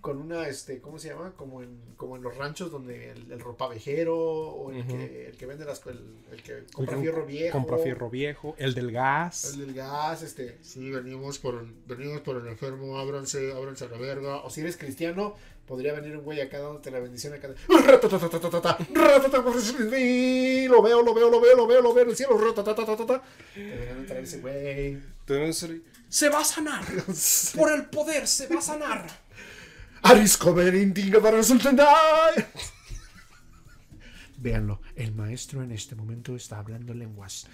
Con una, este, ¿cómo se llama? Como en, como en los ranchos donde el, el ropavejero o el, que, el que vende las. El, el que compra El que fierro viejo. Compra fierro viejo. El del gas. El del gas, este. Sí, venimos por el, venimos por el enfermo, ábranse, ábranse a la verga. O si eres cristiano, podría venir un güey acá dándote la bendición acá. de- Lo veo, lo veo, lo veo, lo veo, lo veo en el cielo. Deberían traer ese güey. Se va a sanar. Por el poder se va a sanar. Arisco. Véanlo, el maestro en este momento está hablando lenguas.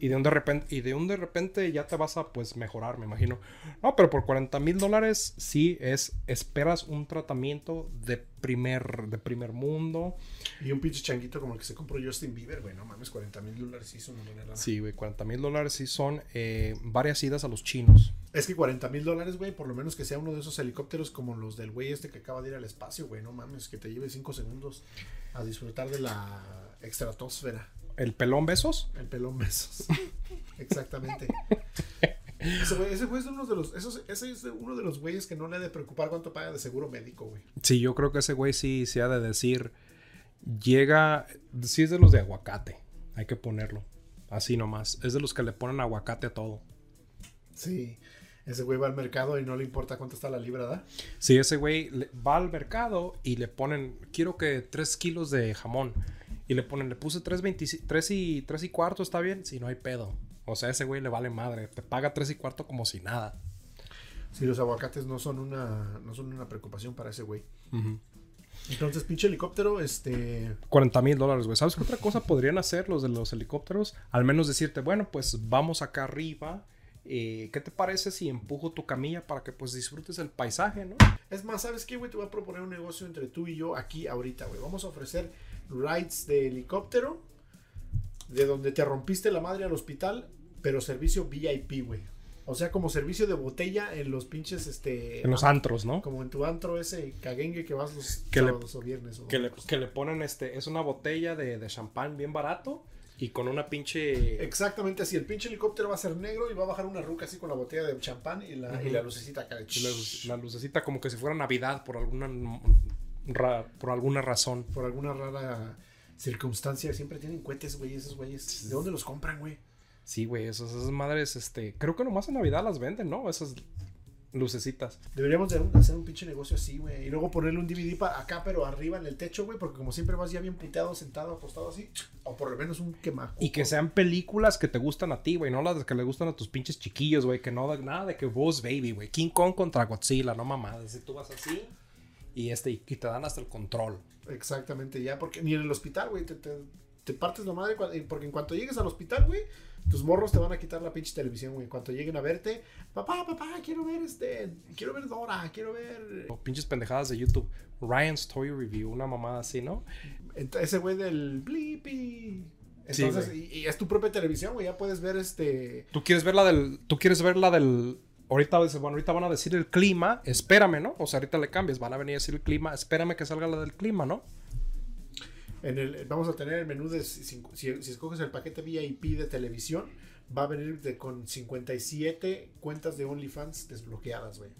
Y de un de repente, y de un de repente ya te vas a pues mejorar, me imagino. No, pero por 40 mil dólares sí es, esperas un tratamiento de primer, de primer mundo. Y un pinche changuito como el que se compró Justin Bieber, güey, no mames, 40 mil dólares sí son una buena lana. Sí, güey, 40 mil dólares sí son eh, varias idas a los chinos. Es que 40 mil dólares, güey, por lo menos que sea uno de esos helicópteros como los del güey este que acaba de ir al espacio, güey, no mames, que te lleve 5 segundos a disfrutar de la estratosfera. ¿El pelón besos? El pelón besos. Exactamente. Ese güey, ese güey es uno de los, esos, ese es uno de los güeyes que no le ha de preocupar cuánto paga de seguro médico, güey. Sí, yo creo que ese güey sí se ha de decir. Llega. Sí, es de los de aguacate. Hay que ponerlo. Así nomás. Es de los que le ponen aguacate a todo. Sí. Ese güey va al mercado y no le importa cuánto está la libra, ¿da? Sí, ese güey va al mercado y le ponen, quiero que 3 kilos de jamón. Y le ponen, le puse 3, 3 y, 3 y cuarto, ¿está bien? Si no hay pedo. O sea, ese güey le vale madre. Te paga tres y cuarto como si nada. Si los aguacates no son una, no son una preocupación para ese güey. Entonces, pinche helicóptero, este... 40 mil dólares, güey. ¿Sabes qué otra cosa podrían hacer los de los helicópteros? Al menos decirte, bueno, pues vamos acá arriba. eh, ¿Qué te parece si empujo tu camilla para que pues disfrutes el paisaje, no? Es más, ¿sabes qué, güey? Te voy a proponer un negocio entre tú y yo aquí ahorita, güey. Vamos a ofrecer rides de helicóptero de donde te rompiste la madre al hospital, pero servicio VIP, güey. O sea, como servicio de botella en los pinches, este... En los antros, ¿no? Como en tu antro ese caguengue que vas los Que le- sábados o viernes. o- Que le, que le ponen este, es una botella de, de champán bien barato y con una pinche... Exactamente así. El pinche helicóptero va a ser negro y va a bajar una ruca así con la botella de champán y la, y Ujú. la lucecita acá de... y La, la lucecita como que si fuera Navidad por alguna, ra- por alguna razón. Por alguna rara circunstancia. Siempre tienen cohetes, güey, esos güeyes. ¿De dónde los compran, güey? Sí, güey, esas, esas madres, este, creo que nomás en Navidad las venden, ¿no? Esas lucecitas. Deberíamos de hacer un pinche negocio así, güey. Y luego ponerle un DVD pa- acá, pero arriba en el techo, güey. Porque como siempre vas ya bien puteado, sentado, acostado así. O por lo menos un quema. Y que sean películas que te gustan a ti, güey, no las que le gustan a tus pinches chiquillos, güey, que no, nada de que vos, baby, güey. King Kong contra Godzilla, no mamadas. Si tú vas así y este, y te dan hasta el control. Exactamente, ya. Porque ni en el hospital, güey. Te, te- te partes la madre. cua- Porque en cuanto llegues al hospital, güey. Tus morros te van a quitar la pinche televisión, güey. En cuanto lleguen a verte, papá, papá, quiero ver este, quiero ver Dora, quiero ver O pinches pendejadas de YouTube. Ryan's Toy Review, una mamada así, ¿no? Ese güey del Blippi. Sí, Entonces, y, y es tu propia televisión, güey. Ya puedes ver este. Tú quieres ver la del. Tú quieres ver la del. Ahorita, dices, bueno, ahorita van a decir el clima, espérame, ¿no? O sea, ahorita le cambias, van a venir a decir el clima, espérame que salga la del clima, ¿no? En el, vamos a tener el menú de. Si, si- si escoges el paquete VIP de televisión, va a venir de, con 57 cuentas de OnlyFans desbloqueadas, güey.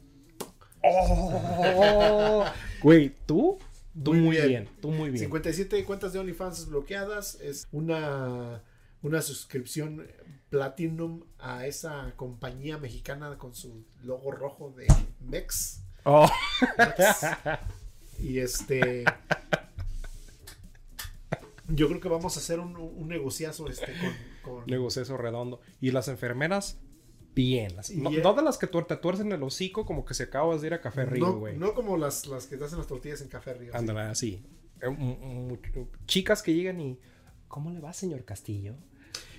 ¡Oh! Güey, tú, tú Muy muy, bien. bien. tú muy bien. 57 cuentas de OnlyFans desbloqueadas. Es una, una suscripción Platinum a esa compañía mexicana con su logo rojo de Mex. Oh. Mex. Y este. Yo creo que vamos a hacer un, un negociazo este con. con- Negocio redondo. Y las enfermeras, bien. Las- no, de las que tuer- te tuercen el hocico como que se acabas de ir a Café Río, no, güey. no como las, las que te hacen las tortillas en Café Río. Ándale, así. Eh, Chicas que llegan y... ¿Cómo le va, señor Castillo?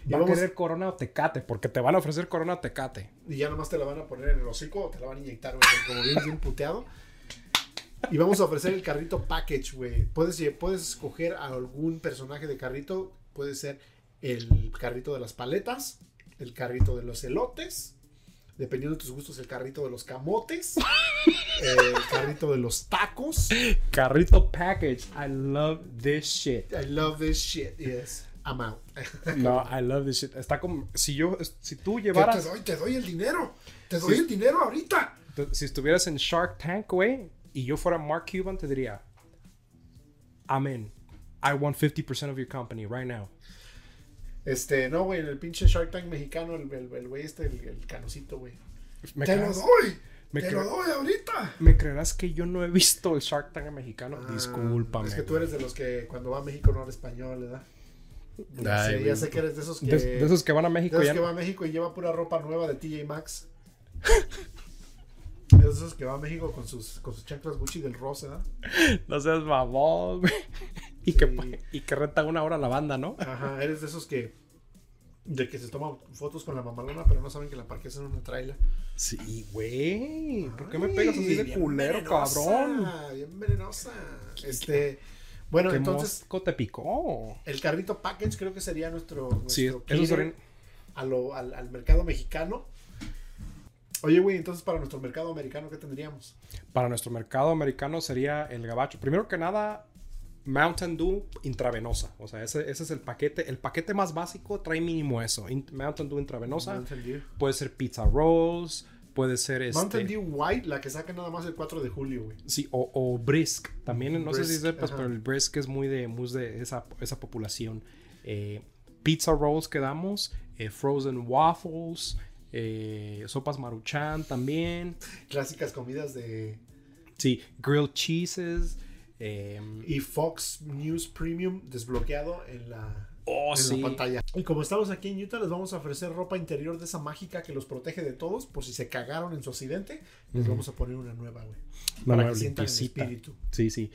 Y ¿Va a querer corona o tecate? Porque te van a ofrecer corona o tecate. Y ya nomás te la van a poner en el hocico o te la van a inyectar, güey. Como bien puteado. Y vamos a ofrecer el carrito package, güey. Puedes, puedes escoger a algún personaje de carrito. Puede ser el carrito de las paletas, el carrito de los elotes. Dependiendo de tus gustos, el carrito de los camotes, el carrito de los tacos. Carrito package. I love this shit. I love this shit. Yes, I'm out. No, I love this shit. Está como... Si yo... Si tú Que te llevaras... doy, te doy el dinero. Te doy el dinero ahorita. Te- Si estuvieras en Shark Tank, güey, y yo fuera Mark Cuban, te diría, I'm in. I want 50% of your company right now. Este, no, güey, en el pinche Shark Tank mexicano, el el- el güey este, el, el canocito, güey. ¿Me, Te lo doy. me te lo doy ahorita. ¿Me creerás que yo no he visto el Shark Tank mexicano? Ah, Discúlpame. Es que tú güey. eres de los que cuando va a México no habla español, ¿verdad? Ya, Ay, sé, ya sé que eres de esos que. De, de esos que van a de México esos ya. que no- va a México y lleva pura ropa nueva de TJ Maxx. De esos que va a México con sus, con sus chanclas Gucci del ¿verdad? No seas mamón, güey. Y, que, y que renta una hora la banda, ¿no? Ajá, eres de esos que. De que se toman fotos con la mamalona, pero no saben que la parqueas en una traila. Sí, güey. ¿Por qué me pegas así de culero, venenosa, cabrón? Bien venenosa. Este. Bueno, ¿Qué entonces, te picó? el carrito package creo que sería nuestro. nuestro Sí, eso killer sería- a lo- al, al mercado mexicano. Oye, güey, entonces para nuestro mercado americano, ¿qué tendríamos? Para nuestro mercado americano sería el gabacho. Primero que nada, Mountain Dew intravenosa. O sea, ese, ese es el paquete. El paquete más básico trae mínimo eso. In- Mountain Dew intravenosa. Mountain Dew. Puede ser pizza rolls. Puede ser este... Mountain Dew White, la que saca nada más el 4 de julio, güey. Sí, o, o brisk. También, no sé si Brisk, sepas, pero el brisk es muy de, muy de esa, esa población. Eh, pizza rolls que damos. eh, frozen waffles. eh, sopas maruchan también. Clásicas comidas de. Sí, grilled cheeses. Y Fox News Premium desbloqueado en la. Oh, en sí. la pantalla. Y como estamos aquí en Utah, les vamos a ofrecer ropa interior de esa mágica que los protege de todos. Por si se cagaron en su accidente, les vamos a poner una nueva, güey. Una para nueva que sientan el espíritu. Sí, sí.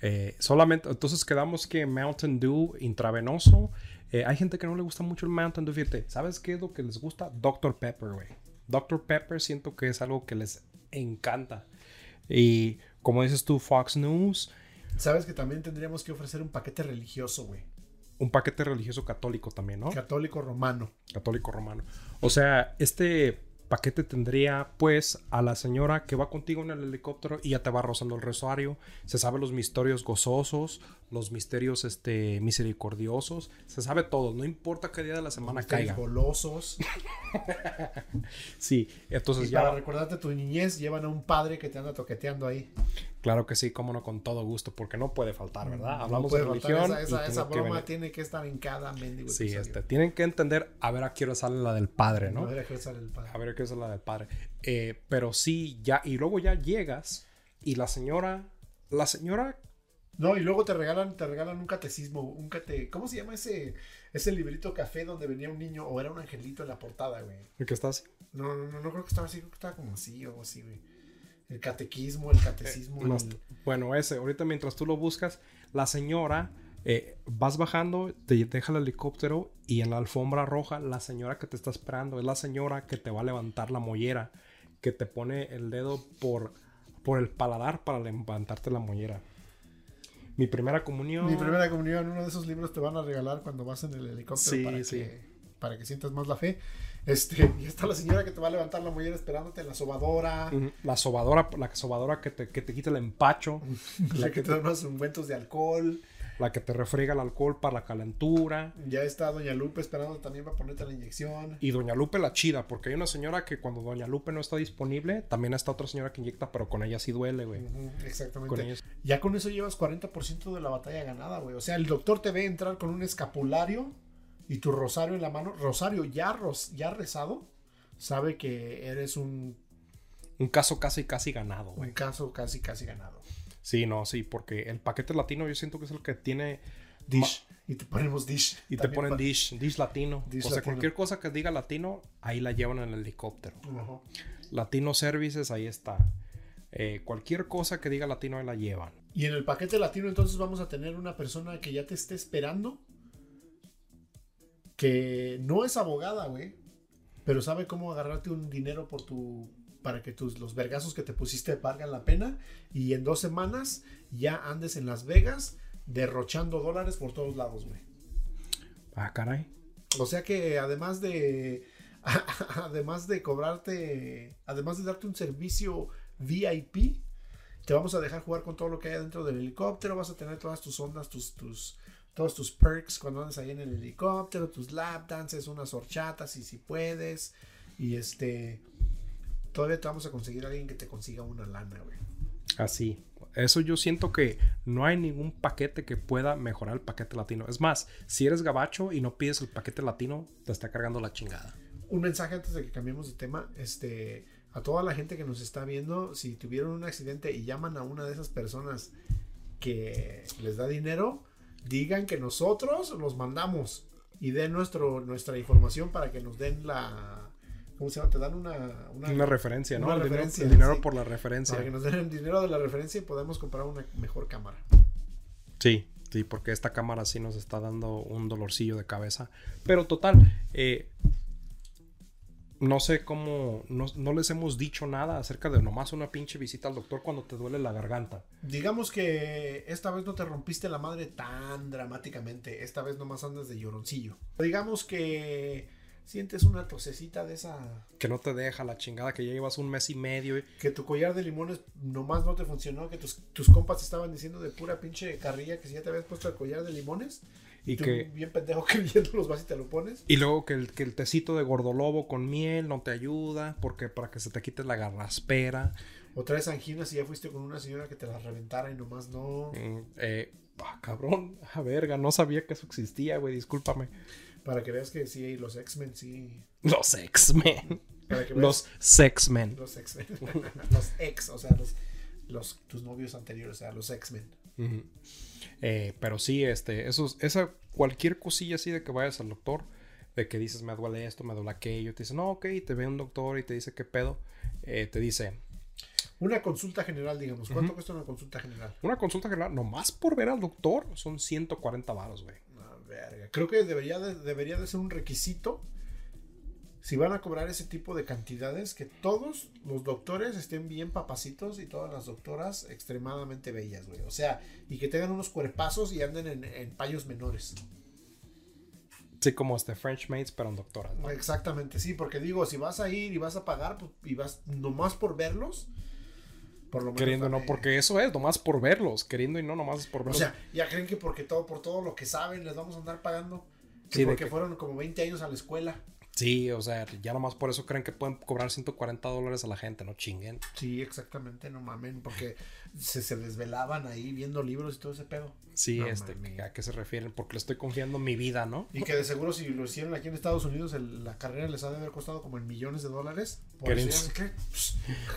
Eh, solamente, entonces quedamos que Mountain Dew intravenoso. Eh, hay gente que no le gusta mucho el Mountain Dew. Fíjate, ¿sabes qué es lo que les gusta? Dr. Pepper, güey. Dr. Pepper siento que es algo que les encanta. Y como dices tú, Fox News, Sabes que también tendríamos que ofrecer un paquete religioso, güey. Un paquete religioso católico también, ¿no? Católico romano. Católico romano. O sea, este paquete tendría pues a la señora que va contigo en el helicóptero y ya te va rozando el rosario. Se sabe los misterios gozosos, los misterios este, misericordiosos. Se sabe todo, no importa qué día de la semana Ustedes caiga. golosos. Sí, entonces Y ya... para recordarte tu niñez, llevan a un padre que te anda toqueteando ahí. Claro que sí, cómo no, con todo gusto, porque no puede faltar, ¿verdad? Hablamos de religión. Esa, esa, tiene esa que broma tiene que estar en cada mendigo Sí, este, tienen que entender, a ver a qué hora sale la del padre, ¿no? No era que sale el padre. A ver qué es la del padre. Eh, pero sí, ya, y luego ya llegas y la señora, la señora, No, y luego te regalan, te regalan un catecismo, un cate, ¿cómo se llama ese, ese librito café donde venía un niño o era un angelito en la portada, güey? ¿el que estás? No, no, no, no creo que estaba así, creo que estaba como así o algo así, güey. El catequismo, el catecismo. No, el- bueno, ese, ahorita mientras tú lo buscas, la señora, eh, vas bajando, te deja el helicóptero y en la alfombra roja, la señora que te está esperando es la señora que te va a levantar la mollera, que te pone el dedo por, por el paladar para levantarte la mollera. Mi primera comunión. Mi primera comunión, uno de esos libros te van a regalar cuando vas en el helicóptero Sí, para, sí. que, para que sientas más la fe. Este, y está la señora que te va a levantar la mollera esperándote, la sobadora, La sobadora, la sobadora que te, que te quita el empacho, la que te da unos ungüentos de alcohol. la que te refriega el alcohol para la calentura. Ya está Doña Lupe esperando también para ponerte la inyección. Y Doña Lupe la chida, porque hay una señora que cuando Doña Lupe no está disponible, también está otra señora que inyecta, pero con ella sí duele, güey. Exactamente. Con ella sí- Ya con eso llevas 40% de la batalla ganada, güey. O sea, el doctor te ve entrar con un escapulario y tu rosario en la mano. Rosario ya, ros- ya rezado. Sabe que eres un, Un caso casi, casi ganado, un caso casi, casi ganado. Sí, no, sí, porque el paquete latino yo siento que es el que tiene... Dish. Y te ponemos dish. Y te ponen dish, dish latino. Dish o sea, latino. cualquier cosa que diga latino, ahí la llevan en el helicóptero. Ajá. Latino Services, ahí está. Eh, cualquier cosa que diga latino, ahí la llevan. Y en el paquete latino entonces vamos a tener una persona que ya te esté esperando. Que no es abogada, güey. Pero sabe cómo agarrarte un dinero por tu... Para que tus, los vergazos que te pusiste valgan la pena. Y en dos semanas ya andes en Las Vegas derrochando dólares por todos lados, güey. Ah, caray. O sea que además de... Además de cobrarte... Además de darte un servicio VIP, te vamos a dejar jugar con todo lo que hay dentro del helicóptero. Vas a tener todas tus ondas, tus, tus, todos tus perks cuando andes ahí en el helicóptero, tus lap dances, unas horchatas y si puedes. Y este. Todavía te vamos a conseguir a alguien que te consiga una lana, güey. Así. Eso yo siento que no hay ningún paquete que pueda mejorar el paquete latino. Es más, si eres gabacho y no pides el paquete latino, te está cargando la chingada. Un mensaje antes de que cambiemos de tema. Este. A toda la gente que nos está viendo, si tuvieron un accidente y llaman a una de esas personas que les da dinero, digan que nosotros los mandamos y den nuestro, nuestra información para que nos den la. ¿Cómo se llama? Te dan una. Una, Una referencia, ¿no? Una el dinero, referencia, el dinero sí. por la referencia. Para que nos den el dinero de la referencia y podamos comprar una mejor cámara. Sí, sí, porque esta cámara sí nos está dando un dolorcillo de cabeza. Pero total, eh, no sé cómo, no, no les hemos dicho nada acerca de nomás una pinche visita al doctor cuando te duele la garganta. Digamos que esta vez no te rompiste la madre tan dramáticamente. Esta vez nomás andas de lloroncillo. Digamos que sientes una tosecita de esa. Que no te deja la chingada, que ya llevas un mes y medio. y- Que tu collar de limones nomás no te funcionó. Que tus, tus compas estaban diciendo de pura pinche carrilla que si ya te habías puesto el collar de limones. Y tú que... bien pendejo creyendo los vas y te lo pones. Y luego que el, que el tecito de gordolobo con miel no te ayuda, porque para que se te quite la garraspera. O traes anginas y ya fuiste con una señora que te las reventara y nomás no. Mm, eh, ah, cabrón, a verga, no sabía que eso existía, güey, discúlpame. Para que veas que sí, los X-Men sí. Los X-Men. Que Los Sex-Men. los X-Men. los ex, o sea, los, los, tus novios anteriores, o sea, los X-Men. Eh, pero sí, este, eso, esa, cualquier cosilla así de que vayas al doctor, de que dices, me duele esto, me duele aquello, te dice, no, ok, te ve un doctor y te dice, ¿qué pedo? Eh, te dice, Una consulta general, digamos. ¿Cuánto cuesta una consulta general? una consulta general, nomás por ver al doctor, son 140 varos, güey. Ah, verga. Creo que debería de, debería de ser un requisito. Si van a cobrar ese tipo de cantidades, que todos los doctores estén bien papacitos y todas las doctoras extremadamente bellas, güey. O sea, y que tengan unos cuerpazos y anden en, en payos menores. Sí, como este French Maids, pero en doctoras, ¿no? Exactamente, sí, porque digo, si vas a ir y vas a pagar pues, y vas nomás por verlos, por lo menos. Queriendo no, porque eso es, nomás por verlos, queriendo y no, nomás es por O verlos. sea, ya creen que porque todo, por todo lo que saben les vamos a andar pagando. Que Sí, porque que- fueron como 20 años a la escuela. Sí, o sea, ya nomás por eso creen que pueden cobrar 140 dólares a la gente, no chinguen. Sí, exactamente, no mamen, porque se, se desvelaban ahí viendo libros y todo ese pedo. Sí, No este. ¿a qué se refieren? Porque le estoy confiando mi vida, ¿no? Y que de seguro si lo hicieron aquí en Estados Unidos, el- la carrera les ha de haber costado como en millones de dólares. Por eso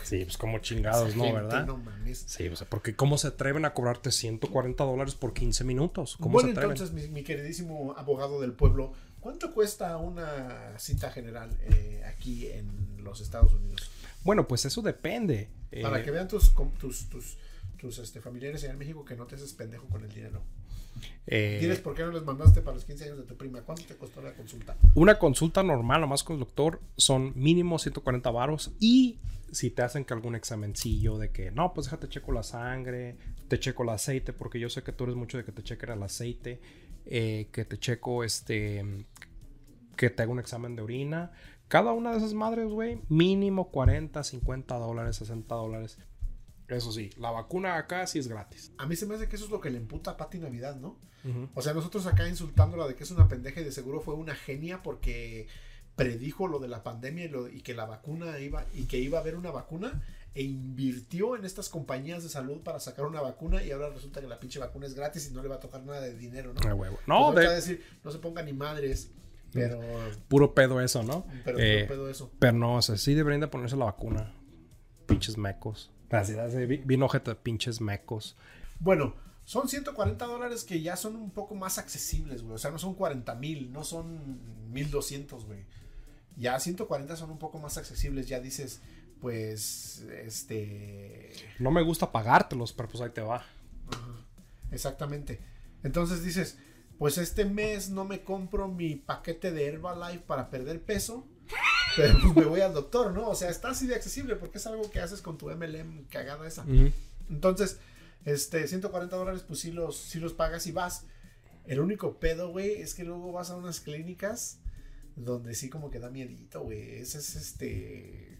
Sí, pues como chingados, ¿no? gente, ¿Verdad? No mames. Sí, o sea, porque ¿cómo se atreven a cobrarte 140 dólares por 15 minutos? ¿Cómo Bueno, se atreven? entonces, mi, mi queridísimo abogado del pueblo, ¿cuánto cuesta una cita general eh, aquí en los Estados Unidos? Bueno, pues eso depende. Eh, Para que vean tus, tus, tus, tus este, familiares allá en México que no te haces pendejo con el dinero. eh, Diles por qué no les mandaste para los 15 años de tu prima. ¿Cuánto te costó la consulta? una consulta normal, nomás con el doctor, son mínimo 140 varos. Y si te hacen que algún examencillo de que, no, pues déjate checo la sangre, te checo el aceite, porque yo sé que tú eres mucho de que te chequen el aceite, eh, que te checo este, que te haga un examen de orina. Cada una de esas madres, güey, mínimo 40, 50 dólares, 60 dólares. Eso sí, la vacuna acá sí es gratis. A mí se me hace que eso es lo que le emputa a Pati Navidad, ¿no? O sea, nosotros acá insultándola de que es una pendeja y de seguro fue una genia porque predijo lo de la pandemia y, lo- y que la vacuna iba y que iba a haber una vacuna e invirtió en estas compañías de salud para sacar una vacuna y ahora resulta que la pinche vacuna es gratis y no le va a tocar nada de dinero, ¿no? Ah, huevo. No, de decir, no se ponga ni madres, pero puro pedo eso, ¿no? pero Eh, qué pedo eso. Pero no, o sea, sí deberían de ponerse la vacuna. Pinches mecos. Así, así, vi- vino ojete de pinches mecos. Bueno, son 140 dólares que ya son un poco más accesibles, güey. O sea, no son 40 mil, no son 1200, güey. Ya 140 son un poco más accesibles. Ya dices, pues, este. No me gusta pagártelos, pero pues ahí te va. Exactamente. Entonces dices, pues este mes no me compro mi paquete de Herbalife para perder peso. Pero pues me voy al doctor, ¿no? O sea, está así de accesible porque es algo que haces con tu MLM cagada esa. Entonces, este, 140 dólares, pues sí los, sí los pagas y vas. El único pedo, güey, es que luego vas a unas clínicas donde sí como que da miedito, güey. Ese es este...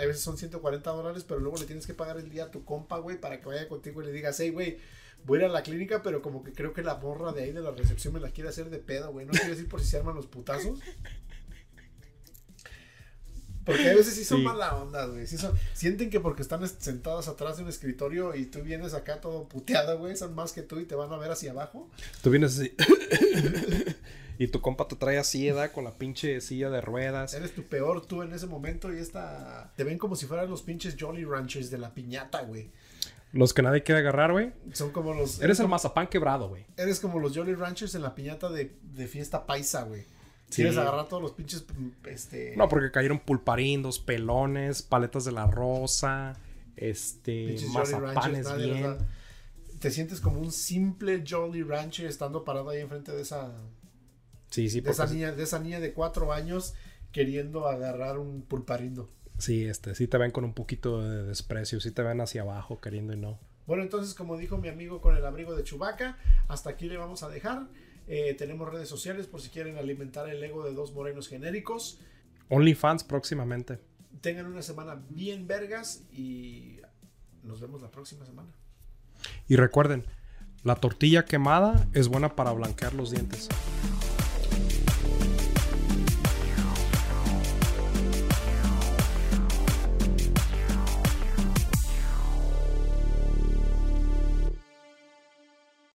A veces son 140 dólares, pero luego le tienes que pagar el día a tu compa, güey, para que vaya contigo y le digas, hey, güey, voy a ir a la clínica, pero como que creo que la morra de ahí de la recepción me la quiere hacer de pedo, güey. No quiero decir por si se arman los putazos. Porque a veces sí son Sí. mala onda, güey. Sí son- sienten que porque están est- sentados atrás de un escritorio y tú vienes acá todo puteado, güey, son más que tú y te van a ver hacia abajo. Tú vienes así. y tu compa te trae así, ¿verdad? Con la pinche silla de ruedas. Eres tu peor tú en ese momento y esta... Te ven como si fueran los pinches Jolly Ranchers de la piñata, güey. Los que nadie quiere agarrar, güey. Son como los... Eres el como, mazapán quebrado, güey. Eres como los Jolly Ranchers en la piñata de, de fiesta paisa, güey. Sí. Quieres agarrar todos los pinches... Este... No, porque cayeron pulparindos, pelones, paletas de la rosa, este, pinches mazapanes Ranchers, bien. Te sientes como un simple Jolly Rancher estando parado ahí enfrente de esa... Sí, sí, de esa porque niña, de esa niña de cuatro años queriendo agarrar un pulparindo. sí, este, sí te ven con un poquito de desprecio, sí te ven hacia abajo queriendo y no. Bueno, entonces, como dijo mi amigo con el abrigo de Chubaca, hasta aquí le vamos a dejar. Eh, tenemos redes sociales por si quieren alimentar el ego de dos morenos genéricos. OnlyFans próximamente. Tengan una semana bien vergas y nos vemos la próxima semana. Y recuerden, la tortilla quemada es buena para blanquear los dientes.